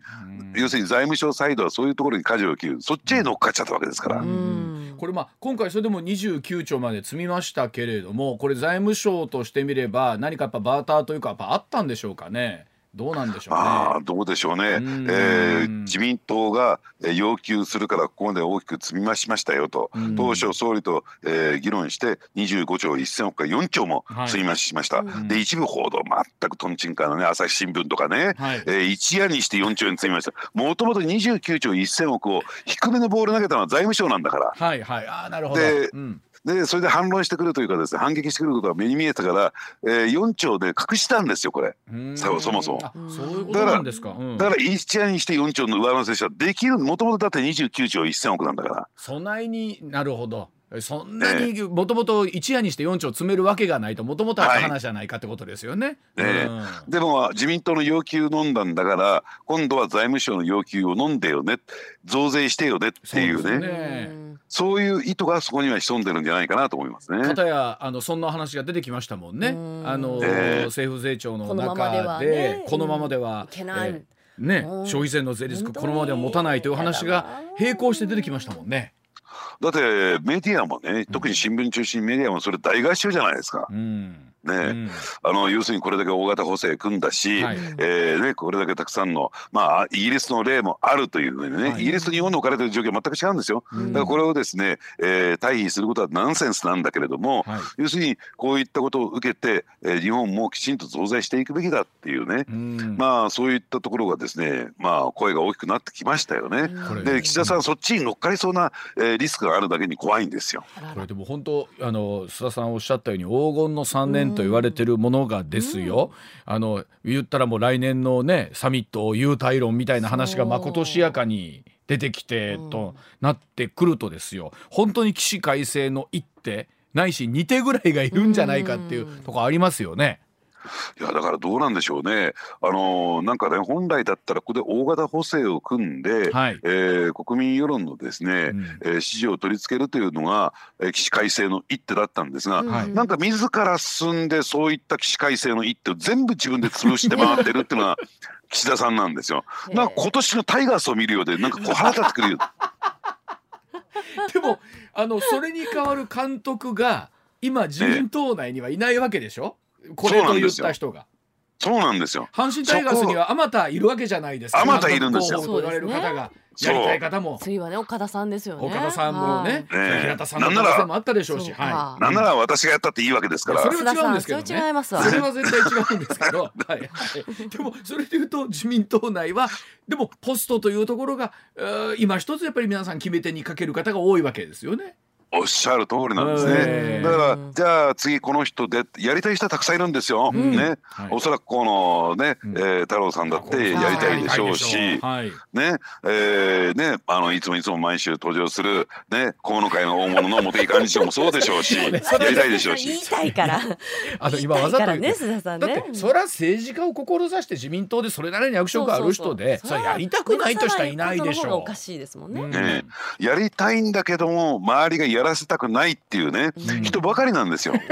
うん、要するに財務省サイドはそういうところに舵を切る。そっちへ乗っかっちゃったわけですから。これまあ今回それでも29兆まで積みましたけれどもこれ財務省としてみれば何かやっぱバーターというかやっぱあったんでしょうかね？どうなんでしょう、ね、あどうでしょうね、うえー、自民党が要求するからここまで大きく積み増しましたよと、当初総理と、えー、議論して25兆1000億か4兆も積み増ししました、はい、で一部報道全くとんちんかなね朝日新聞とかね、はい、えー、一夜にして4兆円積みました。もともと29兆1000億を低めのボール投げたのは財務省なんだから。はいはい。あなるほど。で、うんでそれで反論してくるというかですね反撃してくることが目に見えたから、えー、4兆で隠したんですよこれそもそも。そういうことなんですか？だから1夜にして4兆の上乗せしたらできるもともとだって29兆1000億なんだから。備えになるほど。そんなにもともと一夜にして4兆詰めるわけがないともともとあった話じゃないかってことですよね。はい、うん、でも自民党の要求飲んだんだから今度は財務省の要求を飲んでよね増税してよねっていうね。ねそういう意図がそこには潜んでるんじゃないかなと思いますね。かたやあのそんな話が出てきましたもんね。あの、えー、政府税調の中でこのままでは、いけない。ね、消費税の税率このままでは持たないという話が並行して出てきましたもんね。だってメディアもね特に新聞中心メディアもそれ大合唱じゃないですか。うん。ね、うん、あの要するにこれだけ大型補正組んだし、はい、えー、ね、これだけたくさんの、まあ、イギリスの例もあるというふうにね、はい、イギリスと日本の置かれてる状況は全く違うんですよ。うん、だからこれをですね、えー、退避することはナンセンスなんだけれども、はい、要するにこういったことを受けて、えー、日本もきちんと増税していくべきだっていうね、うん、まあそういったところがですね、まあ声が大きくなってきましたよね。で岸田さん、そっちに乗っかりそうな、えー、リスクがあるだけに怖いんですよ。これでも本当あの須田さんおっしゃったように黄金の3年と言われてるもののがですよ、うん、あの言ったらもう来年のねサミット有対論みたいな話がまことしやかに出てきてとなってくるとですよ。本当に起死回生の一手ないし2手ぐらいがいるんじゃないかっていうとこありますよね。いやだからどうなんでしょうね、あのー、なんかね、本来だったら、ここで大型補正を組んで、はい、えー、国民世論のですね、うん、えー、支持を取り付けるというのが、えー、起死回生の一手だったんですが、はい、なんか自ら進んで、そういった起死回生の一手を全部自分で潰して回ってるっていうのが、岸田さんなんですよ。なんか今年のタイガースを見るようで、なんかこう腹立ってくるよ。でもあのそれに代わる監督が今自民党内にはいないわけでしょ、これと言った人が。そうなんですよ。阪神タイガースにはあまたいるわけじゃないですか。あまたいるんですよ。と言われる方が。やりたい方も。次はね岡田さんですよね。岡田さんもね、平田さんの可能性もあったでしょうしはい。なんなら私がやったっていいわけですから。それは違うんですけどね。それは絶対違うんですけど。はいはい。でもそれでいうと自民党内はでもポストというところが今一つやっぱり皆さん決め手にかける方が多いわけですよねおっしゃる通りなんですね。だからじゃあ次この人でやりたい人はたくさんいるんですよ。うん、ね、はい、おそらくこのね、うん、えー、太郎さんだってやりたいでしょうし、はい、ね、えー、ねあのいつもいつも毎週登場するね河野会の大物の茂木幹事長もそうでしょうし、やりたいでしょうし。言いたいから。あの今わざとね、須田さんね。だってそれは政治家を志して自民党でそれなりに役職ある人で、それやりたくないとしかいないでしょう。おかしいですもんね。ねやりたいんだけども周りがやらせたくないっていうね、うん、人ばかりなんですよ。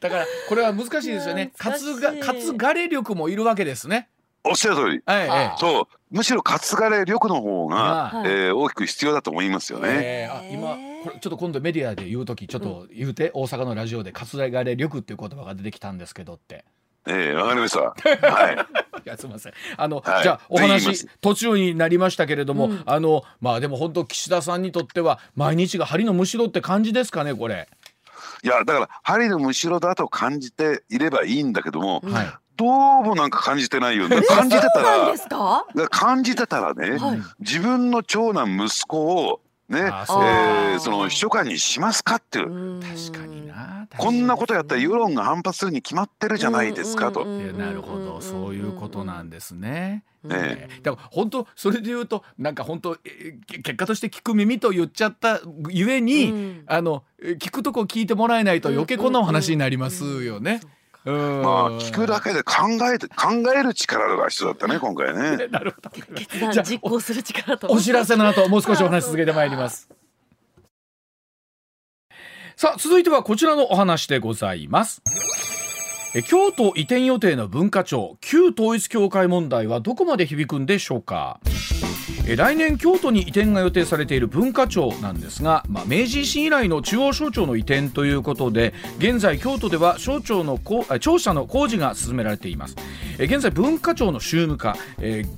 だからこれは難しいですよね。担が担がれ力もいるわけですね。おっしゃる通り、はい、そうむしろ担がれ力の方が、はい、えー、大きく必要だと思いますよね。えー、あ今これちょっと今度メディアで言う時ちょっと言うて、うん、大阪のラジオで担がれ力っていう言葉が出てきたんですけどって。ええー、わかりました。はい。いやすみません。あの、はい、じゃあお話途中になりましたけれども、うん、あのまあでも本当岸田さんにとっては毎日が針のむしろって感じですかねこれ。いやだから針のむしろだと感じていればいいんだけども、はい、どうもなんか感じてないよね。感じてたら感じてたらね、はい、自分の長男息子をね、えー、その秘書官にしますかっていう。確かにな。こんなことやったら世論が反発するに決まってるじゃないですかと。なるほど。そういうことなんですね。ね、だから本当それで言うとなんか本当結果として聞く耳と言っちゃったゆえに、うん、あの聞くとこ聞いてもらえないと余計こんなお話になりますよね。まあ聞くだけで考えて考える力が必要だったね 今回ね。なるほど。決断実行する力とお知らせの後もう少しお話続けてまいります。さあ続いてはこちらのお話でございます。京都移転予定の文化庁旧統一教会問題はどこまで響くんでしょうか？来年京都に移転が予定されている文化庁なんですが、まあ、明治維新以来の中央省庁の移転ということで現在京都では省庁の庁舎の工事が進められています。現在文化庁の宗務課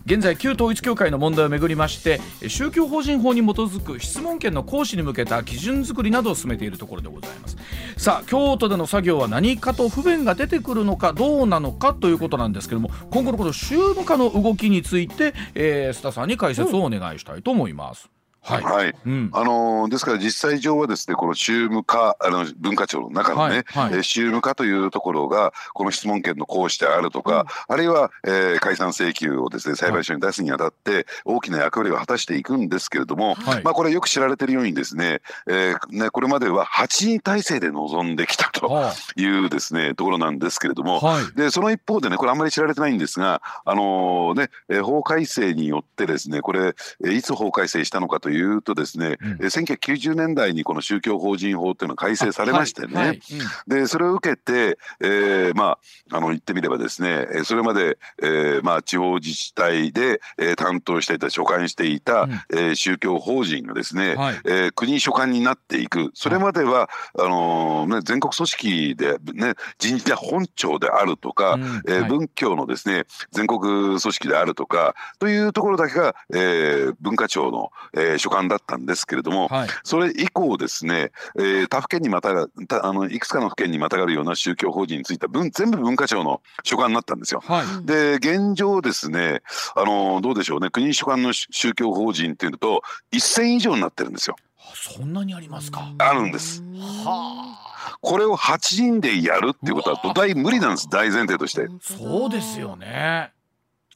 現在旧統一教会の問題をめぐりまして宗教法人法に基づく質問権の行使に向けた基準作りなどを進めているところでございます。さあ京都での作業は何かと不便が出てくるのかどうなのかということなんですけども今後のこの宗務課の動きについて、えー、須田さんに解説をお願いしたいと思います。はい。はい。うん。あのですから実際上はですねこの宗務課あの文化庁の中のね、はい。はい。えー宗務課というところがこの質問権の行使であるとか、あるいは、えー解散請求をですね裁判所に出すにあたって大きな役割を果たしていくんですけれども、はい。まあこれよく知られているようにですね,、えーねこれまでは8人体制で臨んできたとはいうですねところなんですけれども、でその一方でねこれあんまり知られてないんですが、あのねえー法改正によってですねこれ、えーいつ法改正したのかというとですね、うん。えー1990年代にこの宗教法人法っていうのが改正されましてね、はいはいでそれを受けて、えーまああの言ってみればですねえーそれまで、えーまあ、地方自治体で、えー担当していた所管していた、うん。えー宗教法人がですね、はい。えー国所管になっていく。それまではあのーね、全国組織で、ね、神社本庁であるとか、うん。はい。えー文教のですね全国組織であるとかというところだけが、えー文化庁の、えー所管だったんですけれども、はい。それ以降ですね、えー他府県にまたがたあのいくつかの府県にまたがるような宗教法人については文全部文化庁の所管になったんですよ。はい。で現状ですねあのどうでしょうね国所管の宗教法人っていうと1,000以上になってるんですよ。あそんなにありますか。あるんです。はこれを8人でやるっていうことは土台無理なんです大前提として。あそうですよね。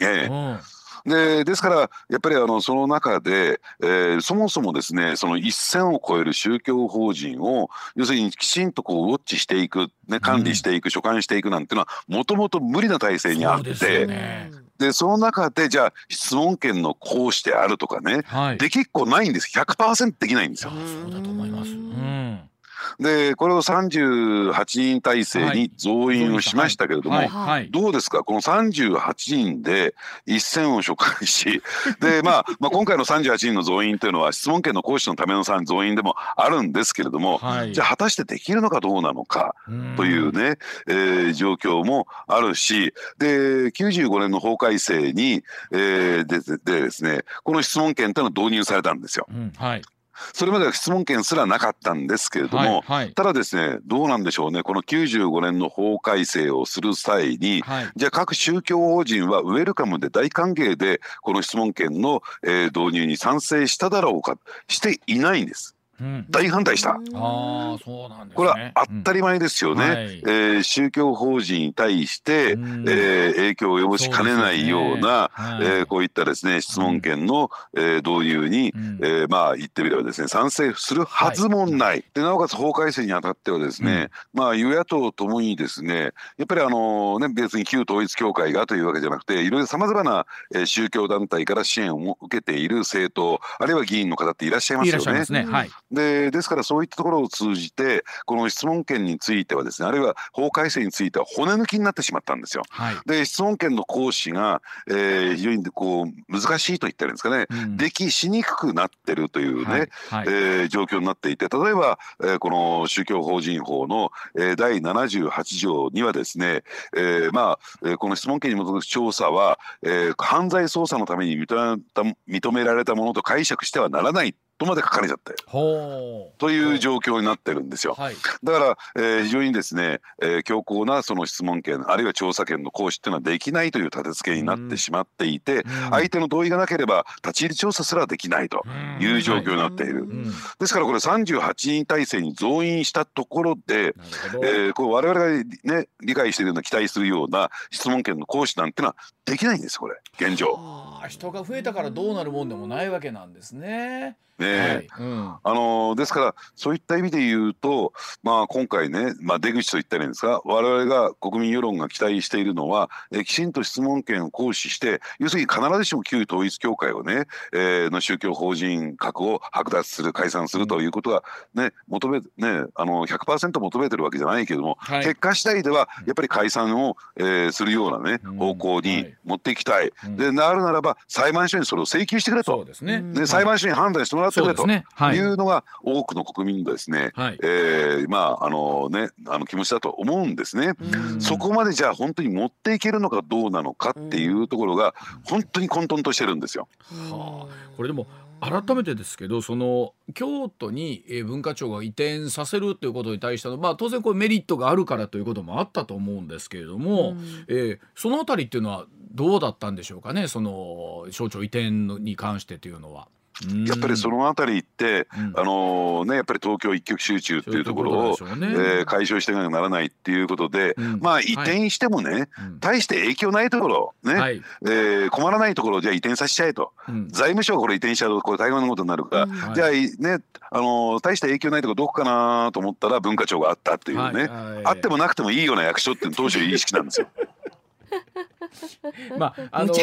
ええ。うんでですからやっぱりあのその中で、えーそもそもですねその一線を超える宗教法人を要するにきちんとこうウォッチしていく、ね、管理していく、所管していくなんていうのはもともと無理な体制にあってね。でその中でじゃあ質問権の行使であるとかねはい。できっこないんです。100%できないんですよ。そうだと思います。うんでこれを38人体制に増員をしましたけれども、はい。はい。どうですか？この38人で一線を所管し で、まあ、まあ今回の38人の増員というのは質問権の行使のためのさ増員でもあるんですけれども、はい。じゃあ果たしてできるのかどうなのかうんというね、えー状況もあるしで95年の法改正に、えーでででですねこの質問権というのは導入されたんですよ。うん。はいそれまでは質問権すらなかったんですけれども、はいはい。ただですねどうなんでしょうね。この95年の法改正をする際に、はい。じゃあ各宗教法人はウェルカムで大歓迎でこの質問権の、えー導入に賛成しただろうかしていないんです。うん大反対した。ああそうなんですね。これは当たり前ですよね、うん。はい。えー宗教法人に対して、うん。えー影響を及ぼしかねないようなそうね。はい。えーこういったですね質問権の、えー導入に、うん。えーまあ言ってみればですね賛成するはずもない、でなおかつ法改正にあたってはですね、まあ与野党ともにですねやっぱりあのね別に旧統一教会がというわけじゃなくていろいろさまざまな、えー宗教団体から支援を受けている政党あるいは議員の方っていらっしゃいますよね。いらっしゃいま。すね。はいでですからそういったところを通じてこの質問権についてはですねあるいは法改正については骨抜きになってしまったんですよ。はい。で質問権の行使が、えー非常にこう難しいと言ったらいいんですかね、うん。できしにくくなってるというね、はい。はい。えー状況になっていて例えば、えーこの宗教法人法の、えー第78条にはですね、えーまあえーこの質問権に基づく調査は、えー犯罪捜査のために認めた認められたものと解釈してはならないとまで書かれちゃってという状況になってるんですよ。はい。だから、えー非常にですね、えー強硬なその質問権あるいは調査権の行使っていうのはできないという立て付けになってしまっていて、相手の同意がなければ立ち入り調査すらできないという状況になっている。ですからこれ38人体制に増員したところで、えーこう我々が、ね、理解しているような期待するような質問権の行使なんてのはできないんですこれ。現状。人が増えたからどうなるもんでもないわけなんですね。ねえ。はい。うん。あのですからそういった意味で言うと、まあ、今回ね、まあ、出口といったらいいんですか我々が国民世論が期待しているのはえきちんと質問権を行使して要するに必ずしも旧統一教会をね、えーの宗教法人格を剥奪する解散するということは、ね求めね、あの100%求めてるわけじゃないけども、はい。結果次第ではやっぱり解散を、えーするようなねうん。方向にはい。持っていきたい、うん。でなるならば裁判所にそれを請求してくれと。そう。ですね。で裁判所に判断してもらってくれと。いうのが多くの国民のですね、はいえーまああのねあの気持ちだと思うんですね。うんそこまでじゃあ本当に持っていけるのかどうなのかっていうところが本当に混沌としてるんですよ。はあこれでも改めてですけどその京都にえー文化庁が移転させるということに対しての、まあ、当然これメリットがあるからということもあったと思うんですけれども、えーそのあたりっていうのはどうだったんでしょうかねその省庁移転に関してというのは。やっぱりその辺りって、うん、あのねやっぱり東京一極集中っていうところを、ね。えー、解消していかなきゃならないっていうことで、うん、まあ移転してもね、はい、大して影響ないところね、はい、えー、困らないところをじゃあ移転させちゃえと、うん、財務省がこれ移転しちゃうとこれ大変なことになるから、じゃあねあの大した影響ないところどこかなと思ったら文化庁があったっていうね、はい、あってもなくてもいいような役所っていうの当初意識なんですよ。まああの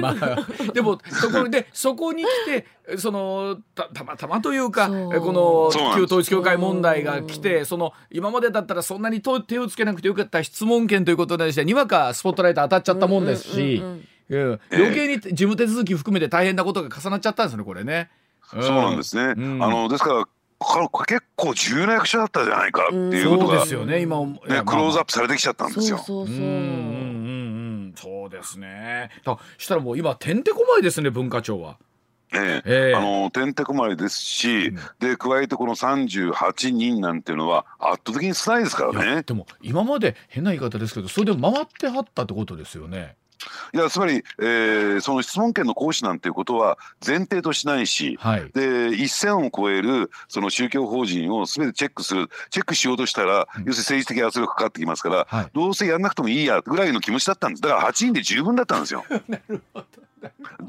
まあまあでもそこでそこに来てそのたたまたまというかこの旧統一教会問題が来てその今までだったらそんなに手をつけなくてよかった質問権ということでしてにわかスポットライト当たっちゃったもんですし、余計に事務手続き含めて大変なことが重なっちゃったんですねこれね。そうなんですね、うん、あのですから結構重要な役者だったじゃないかっていうことが、そうですよね今ねクローズアップされてきちゃったんですよ。そうそうそうそうですね。だしたらもう今てんてこまいですね文化庁は。えええー、あのてんてこまいですし、うん、で加えてこの38人なんていうのは圧倒的に少ないですからね。でも今まで変な言い方ですけどそれで回ってはったってことですよね。いやつまり、えー、その質問権の行使なんていうことは前提としないし、はい、で一線を越えるその宗教法人をすべてチェックするチェックしようとしたら、うん、要するに政治的圧力かかってきますから、はい、どうせやんなくてもいいやぐらいの気持ちだったんですだから8人で十分だったんですよ。なるほど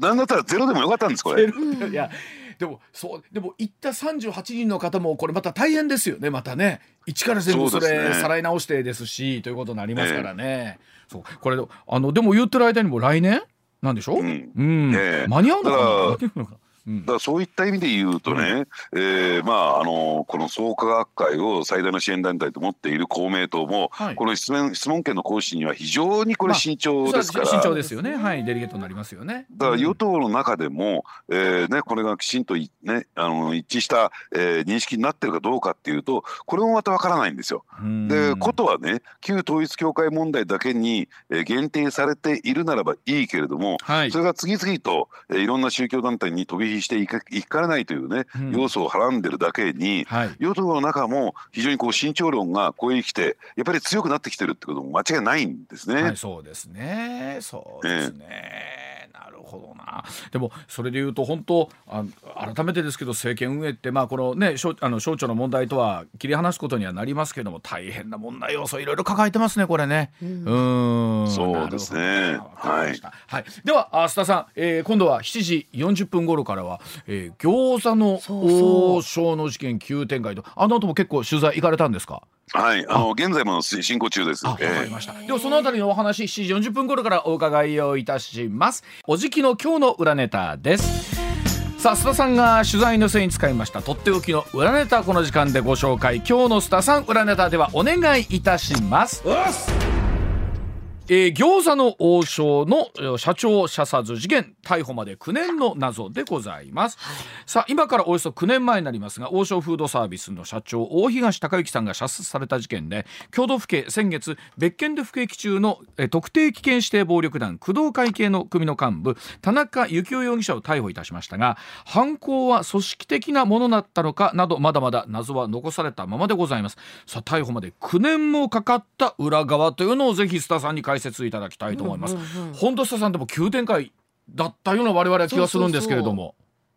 なんだったらゼロでもよかったんですこれ。いやでもそうでも行った38人の方もこれまた大変ですよねまたね一から全部それさらい直してですしということになりますからね。えーそう。これあのでも言ってる間にも来年なんでしょ、うん、うん、間に合うのかな？だそういった意味で言うとね、うん、えー、まああのこの創価学会を最大の支援団体と思っている公明党も、はい、この質問質問権の行使には非常にこれ慎重ですから、まあ、慎重ですよね。はい。デリゲートになりますよね。だから与党の中でも、うん、えー、ねこれがきちんとねあの一致した、えー、認識になってるかどうかっていうとこれもまたわからないんですよ。でことはね旧統一教会問題だけに、えー、限定されているならばいいけれども、はい、それが次々と、えー、いろんな宗教団体に飛び火していかいかれないというね、うん、要素をはらんでるだけに、はい、与党の中も非常にこう慎重論がこうきてやっぱり強くなってきてるってことも間違いないんですね。はい、そうですね。そうですね、えー、ほどな。でもそれでいうと本当あ改めてですけど政権運営ってまあこのね省あの省庁の問題とは切り離すことにはなりますけども大変な問題要素いろいろ抱えてますねこれね。うん、うん。そうですね。はい、はい、では須田さん、えー、今度は7時40分頃からは、えー、餃子の王将の事件急展開と。あの後も結構取材行かれたんですか？はい、あの現在も進行中です。わかりました。ではそのあたりのお話7時40分頃からお伺いをいたします。おじきの今日の裏ネタです。さあ須田さんが取材の際に使いましたとっておきの裏ネタこの時間でご紹介今日の須田さん裏ネタではお願いいたしますえー、餃子の王将の社長射殺事件逮捕まで9年の謎でございます、はい、さあ今からおよそ9年前になりますが王将フードサービスの社長大東隆之さんが射殺された事件で京都府警先月別件で服役中の、えー、特定危険指定暴力団工藤会系の組の幹部田中幸雄容疑者を逮捕いたしましたが犯行は組織的なものだったのかなどまだまだ謎は残されたままでございます。さあ逮捕まで9年もかかった裏側というのをぜひ須田さんに解説いただきたいと思います。本田さんでも急展開だったような我々は気がするんですけれども。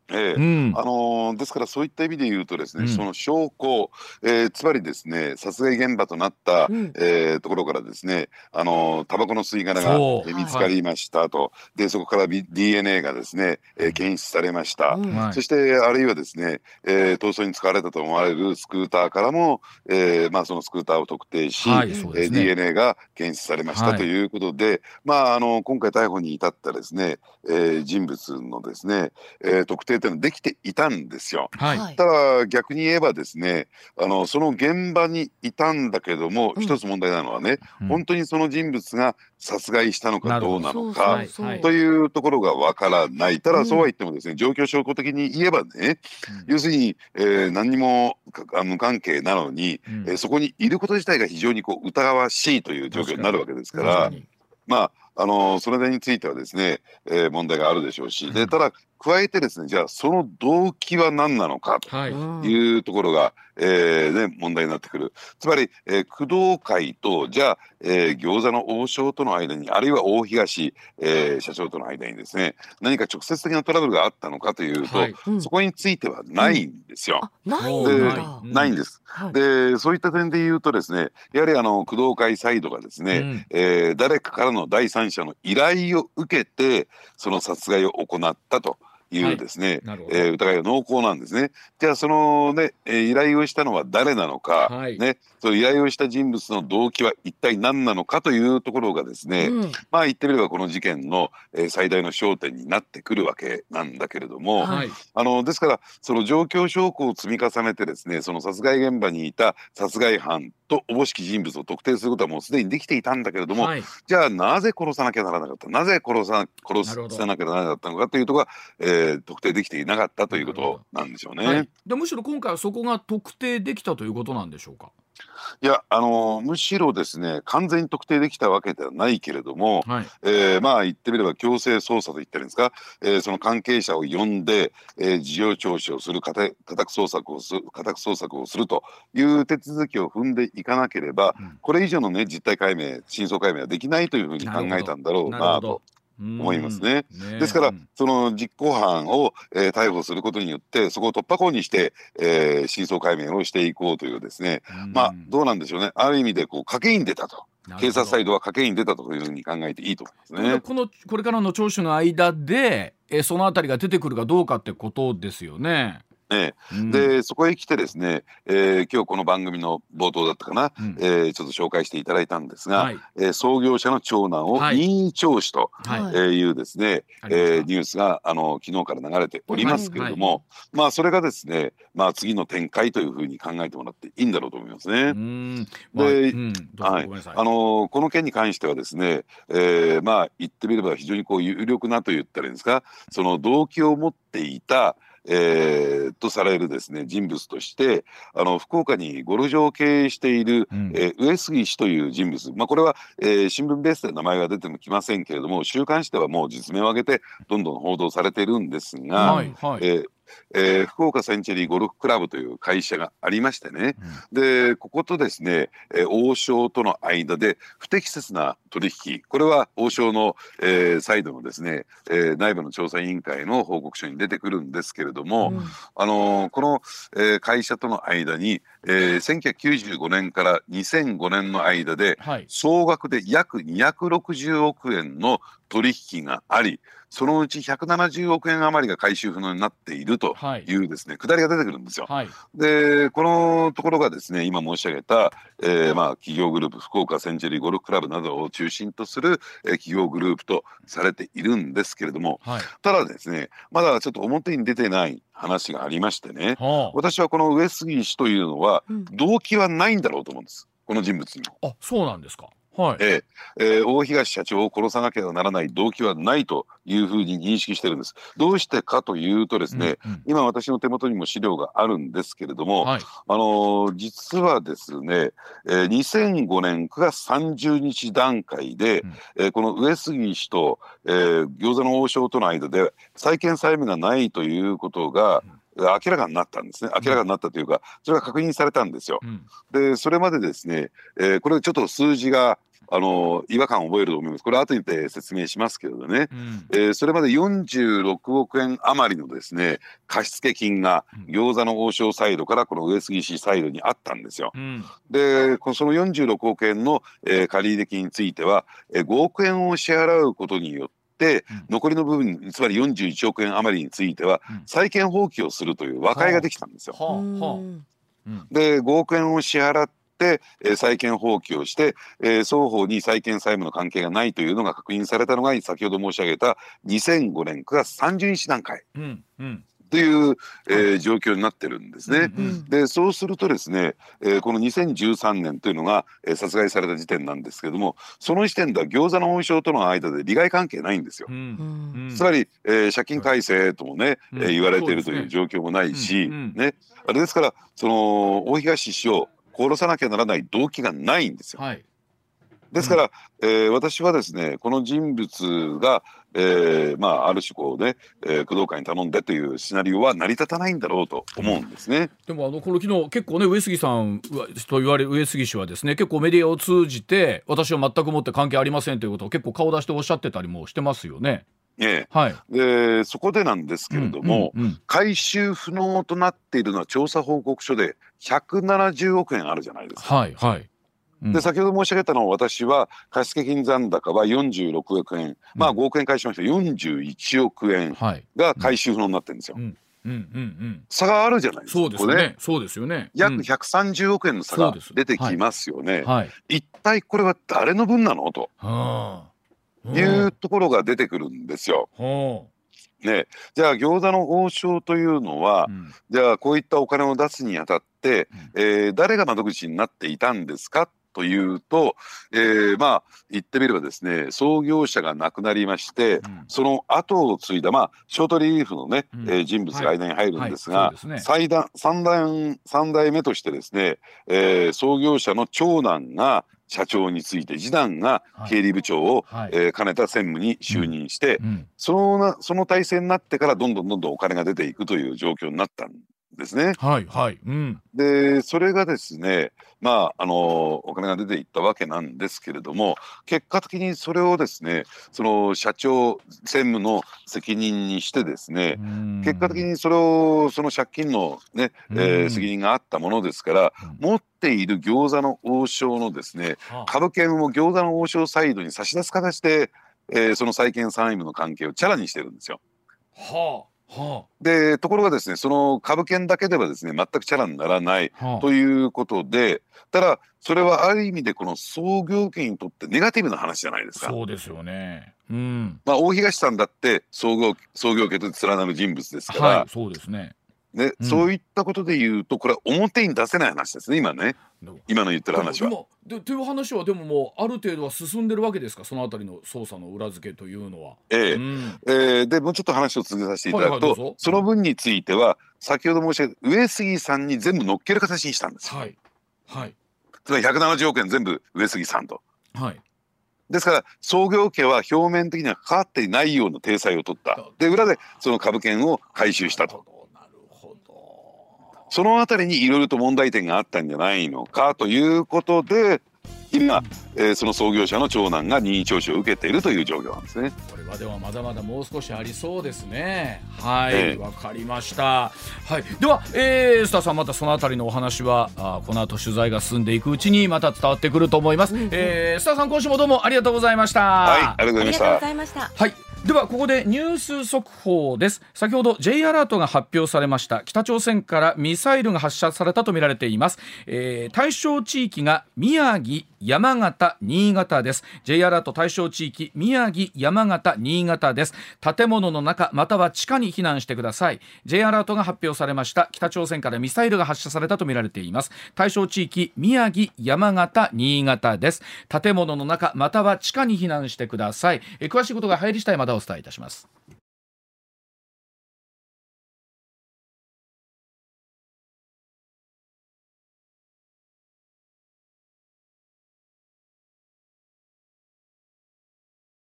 ええ。うん、あのー、ですからそういった意味で言うとですね、うん、その証拠、えー、つまりですね殺害現場となった、うん、えー、ところからですねあのタバコの吸い殻が見つかりましたと、はい、でそこから DNA がですね、えー、検出されました、そしてあるいはですね、えー、逃走に使われたと思われるスクーターからも、えーまあ、そのスクーターを特定し、はいね。えー、DNA が検出されました、はい、ということで、まあ、あの今回逮捕に至ったですね、えー、人物のですね、えー、特定っていうのはできていたんですよ。はい、ただ逆に言えばですねあのその現場にいたんだけども、うん、一つ問題なのはね、うん、本当にその人物が殺害したのかど。うなのかというところがわからない。ただそうは言ってもですね、状況証拠的に言えばね、要するに、えー、何にも無関係なのに、うん、えー、そこにいること自体が非常にこう疑わしいという状況になるわけですから。まああのそれについてはですね、えー、問題があるでしょうし、でただ加えてですねじゃあその動機は何なのかというところが、えーね、問題になってくる。つまり、えー、工藤会とじゃあ、えー、餃子の王将との間にあるいは大東、えー、社長との間にですね何か直接的なトラブルがあったのかというと、はい、そこについてはないんですよ。うん、ないないんです。はい、でそういった点で言うとですねやはりあの工藤会サイドがですね、うん、えー、誰かからの第三者の依頼を受けてその殺害を行ったと。い。うですね、はい、えー、疑いが濃厚なんですね。じゃあそのね、えー、依頼をしたのは誰なのか、はい、ね、その依頼をした人物の動機は一体何なのかというところがですね、うん、まあ言ってみればこの事件の、えー、最大の焦点になってくるわけなんだけれども、はい、あのですからその状況証拠を積み重ねてですねその殺害現場にいた殺害犯とおぼしき人物を特定することはもうすでにできていたんだけれども、はい、じゃあなぜ殺さなきゃならなかったなぜ殺さ殺さなきゃならなかったのかというところが、えー、特定できていなかったということなんでしょうね。はい、でむしろ今回はそこが特定できたということなんでしょうか？いやあのむしろですね完全に特定できたわけではないけれども、はい、えー、まあ言ってみれば強制捜査と言ったらいいんですか、えー、その関係者を呼んで、えー、事情聴取をする家宅捜索をする家宅捜索をするという手続きを踏んでいかなければ、うん、これ以上のね実態解明真相解明はできないというふうに考えたんだろうなと。思いますね。ねですから、その実行犯を、えー、逮捕することによってそこを突破口にして、えー、真相解明をしていこうというですね、まあどうなんでしょうねある意味でこう賭けに出たと。警察サイドは賭けに出たというふうに考えていいと思いますね。このこれからの聴取の間で、えー、そのあたりが出てくるかどうかってことですよね。ええ、でそこへ来てですね、えー、今日この番組の冒頭だったかな、うん、えー、ちょっと紹介していただいたんですが、はい、えー、創業者の長男を任意聴取とい。うですね、はい、えー、ニュースがあの昨日から流れておりますけれども、はい。はい、まあそれがですね、まあ、次の展開というふうに考えてもらっていいんだろうと思いますね。で、はい、あのこの件に関してはですね、えー、まあ言ってみれば非常にこう有力なと言ったらいいんですかその動機を持っていたえー、とされるですね人物としてあの福岡にゴルフ場を経営している、うん、えー、上杉氏という人物、まあ、これは、えー、新聞ベースで名前が出てもきませんけれども週刊誌ではもう実名を挙げてどんどん報道されているんですが、はいはい、えーえー、福岡センチュリーゴルフクラブという会社がありましてね、うん、でこことですね、えー、王将との間で不適切な取引。これは王将の、えー、再度のですね、えー、内部の調査委員会の報告書に出てくるんですけれども、うん、あのー、この、えー、会社との間に、えー、1995年から2005年の間で、はい、総額で約260億円の取引がありそのうち170億円余りが回収不能になっているとい。うですね、はい、下りが出てくるんですよ。はい、でこのところがですね今申し上げた、えー、まあ企業グループ福岡センチュリーゴルフクラブなどを中心とする、えー、企業グループとされているんですけれども、はい、ただですねまだちょっと表に出てない話がありましてね、はあ、私はこの上杉氏というのは動機はないんだろうと思うんです、この人物にも。あそうなんですかはい、えー、えー、大東社長を殺さなければならない動機はないというふうに認識してるんです。どうしてかというとですね、うんうん、今私の手元にも資料があるんですけれども、はい、あのー、実はですね、えー、2005年9月30日段階で、うん、えー、この上杉氏と、えー、餃子の王将との間で債権債務がないということが、うん。明らかになったんですね。明らかになったというかそれが確認されたんですよ。うん、でそれまでですね、えー、これちょっと数字があの違和感を覚えると思います。これ後で説明しますけれどね、うん、えー、それまで46億円余りのですね貸付金が餃子の王将サイドからこの上杉市サイドにあったんですよ。うん、でその46億円の、えー、借入金については、えー、5億円を支払うことによって、残りの部分つまり41億円余りについては、債権放棄をするという和解ができたんですよ。で5億円を支払っ、えー、債権放棄をして、えー、双方に債権債務の関係がないというのが確認されたのが先ほど申し上げた2005年9月30日段階。うんうん。という、えー、状況になってるんですね。うんうん、でそうするとですね、えー、この2013年というのが、えー、殺害された時点なんですけれどもその時点では餃子の王将との間で利害関係ないんですよ。うんつまり、えー、借金改正ともね、うん、えー、言われているという状況もないし、ね、ね、あれですからその大東氏を殺さなきゃならない動機がないんですよ。はいですから、うん、えー、私はですねこの人物が、えーまあ、ある種こうね、えー、工藤会に頼んでというシナリオは成り立たないんだろうと思うんですね。でもあのこの昨日結構ね上杉さんと言われる上杉氏はですね結構メディアを通じて私は全くもって関係ありませんということを結構顔出しておっしゃってたりもしてますよね。ええ。はい、でそこでなんですけれども、うんうんうん、回収不能となっているのは調査報告書で170億円あるじゃないですか。はいはい。で先ほど申し上げたのは私は貸付金残高は46億円、まあ5億円返しました。41億円が回収不能になってるんですよ。うんうんうんうん、差があるじゃないですか。そうですね。そうですよね。約130億円の差が出てきますよね。はい、一体これは誰の分なの？と、はあ、いうところが出てくるんですよ。はあね、じゃあ餃子の王将というのは、うん、じゃあこういったお金を出すにあたって、うん、えー、誰が窓口になっていたんですかというと、えー、まあ言ってみればですね創業者が亡くなりまして、うん、その後を継いだまあショートリリーフのね、うん、えー、人物が間に入るんですが、はい。はいね、最大三代三代目としてですね、えー、創業者の長男が社長について次男が経理部長を、はい、えー、兼ねた専務に就任して、うん、そのなその体制になってからどんどんどんどんお金が出ていくという状況になったんですね。はいはい、うん、でそれがですねまああのお金が出ていったわけなんですけれども結果的にそれをですねその社長専務の責任にしてですね結果的にそれをその借金のね、えー、責任があったものですから持っている餃子の王将のですね株券を餃子の王将サイドに差し出す形で、えー、その債権債務の関係をチャラにしてるんですよ。はあはあ、でところがですねその株券だけではですね全くチャラにならないということで、ただそれはある意味でこの創業家にとってネガティブな話じゃないですか。そうですよね。うん。まあ大東さんだって創業創業家と連なる人物ですから。はい、そうですね。ね、うん、そういったことで言うとこれは表に出せない話ですね今ね。今の言ってる話は。でという話はでももうある程度は進んでるわけですか？そのあたりの捜査の裏付けというのは。ええ。うん、えー、でもうちょっと話を続けさせていただくと、はいはい、その分については先ほど申し上げた上杉さんに全部乗っける形にしたんですはい、はい、つまり170億円全部上杉さんと。はい。ですから創業家は表面的には関わっていないような体裁を取った。で裏でその株券を回収したと。そのあたりにいろいろと問題点があったんじゃないのかということで今、えー、その創業者の長男が任意聴取を受けているという状況なんですね。これはではまだまだもう少しありそうですね。はい、わ、えー、かりました。はい、では、えー、スターさんまたそのあたりのお話はあこの後取材が進んでいくうちにまた伝わってくると思います。うんうん、えー、スターさん今週もどうもありがとうございました。はい、ありがとうございました。はい。ではここでニュース速報です。先ほど J アラートが発表されました。北朝鮮からミサイルが発射されたとみられています、えー、対象地域が宮城山形新潟です。J アラート対象地域宮城山形新潟です。建物の中または地下に避難してください。J アラートが発表されました。北朝鮮からミサイルが発射されたとみられています。対象地域宮城山形新潟です。建物の中または地下に避難してください。え詳しいことが入り次第またお伝えいたします。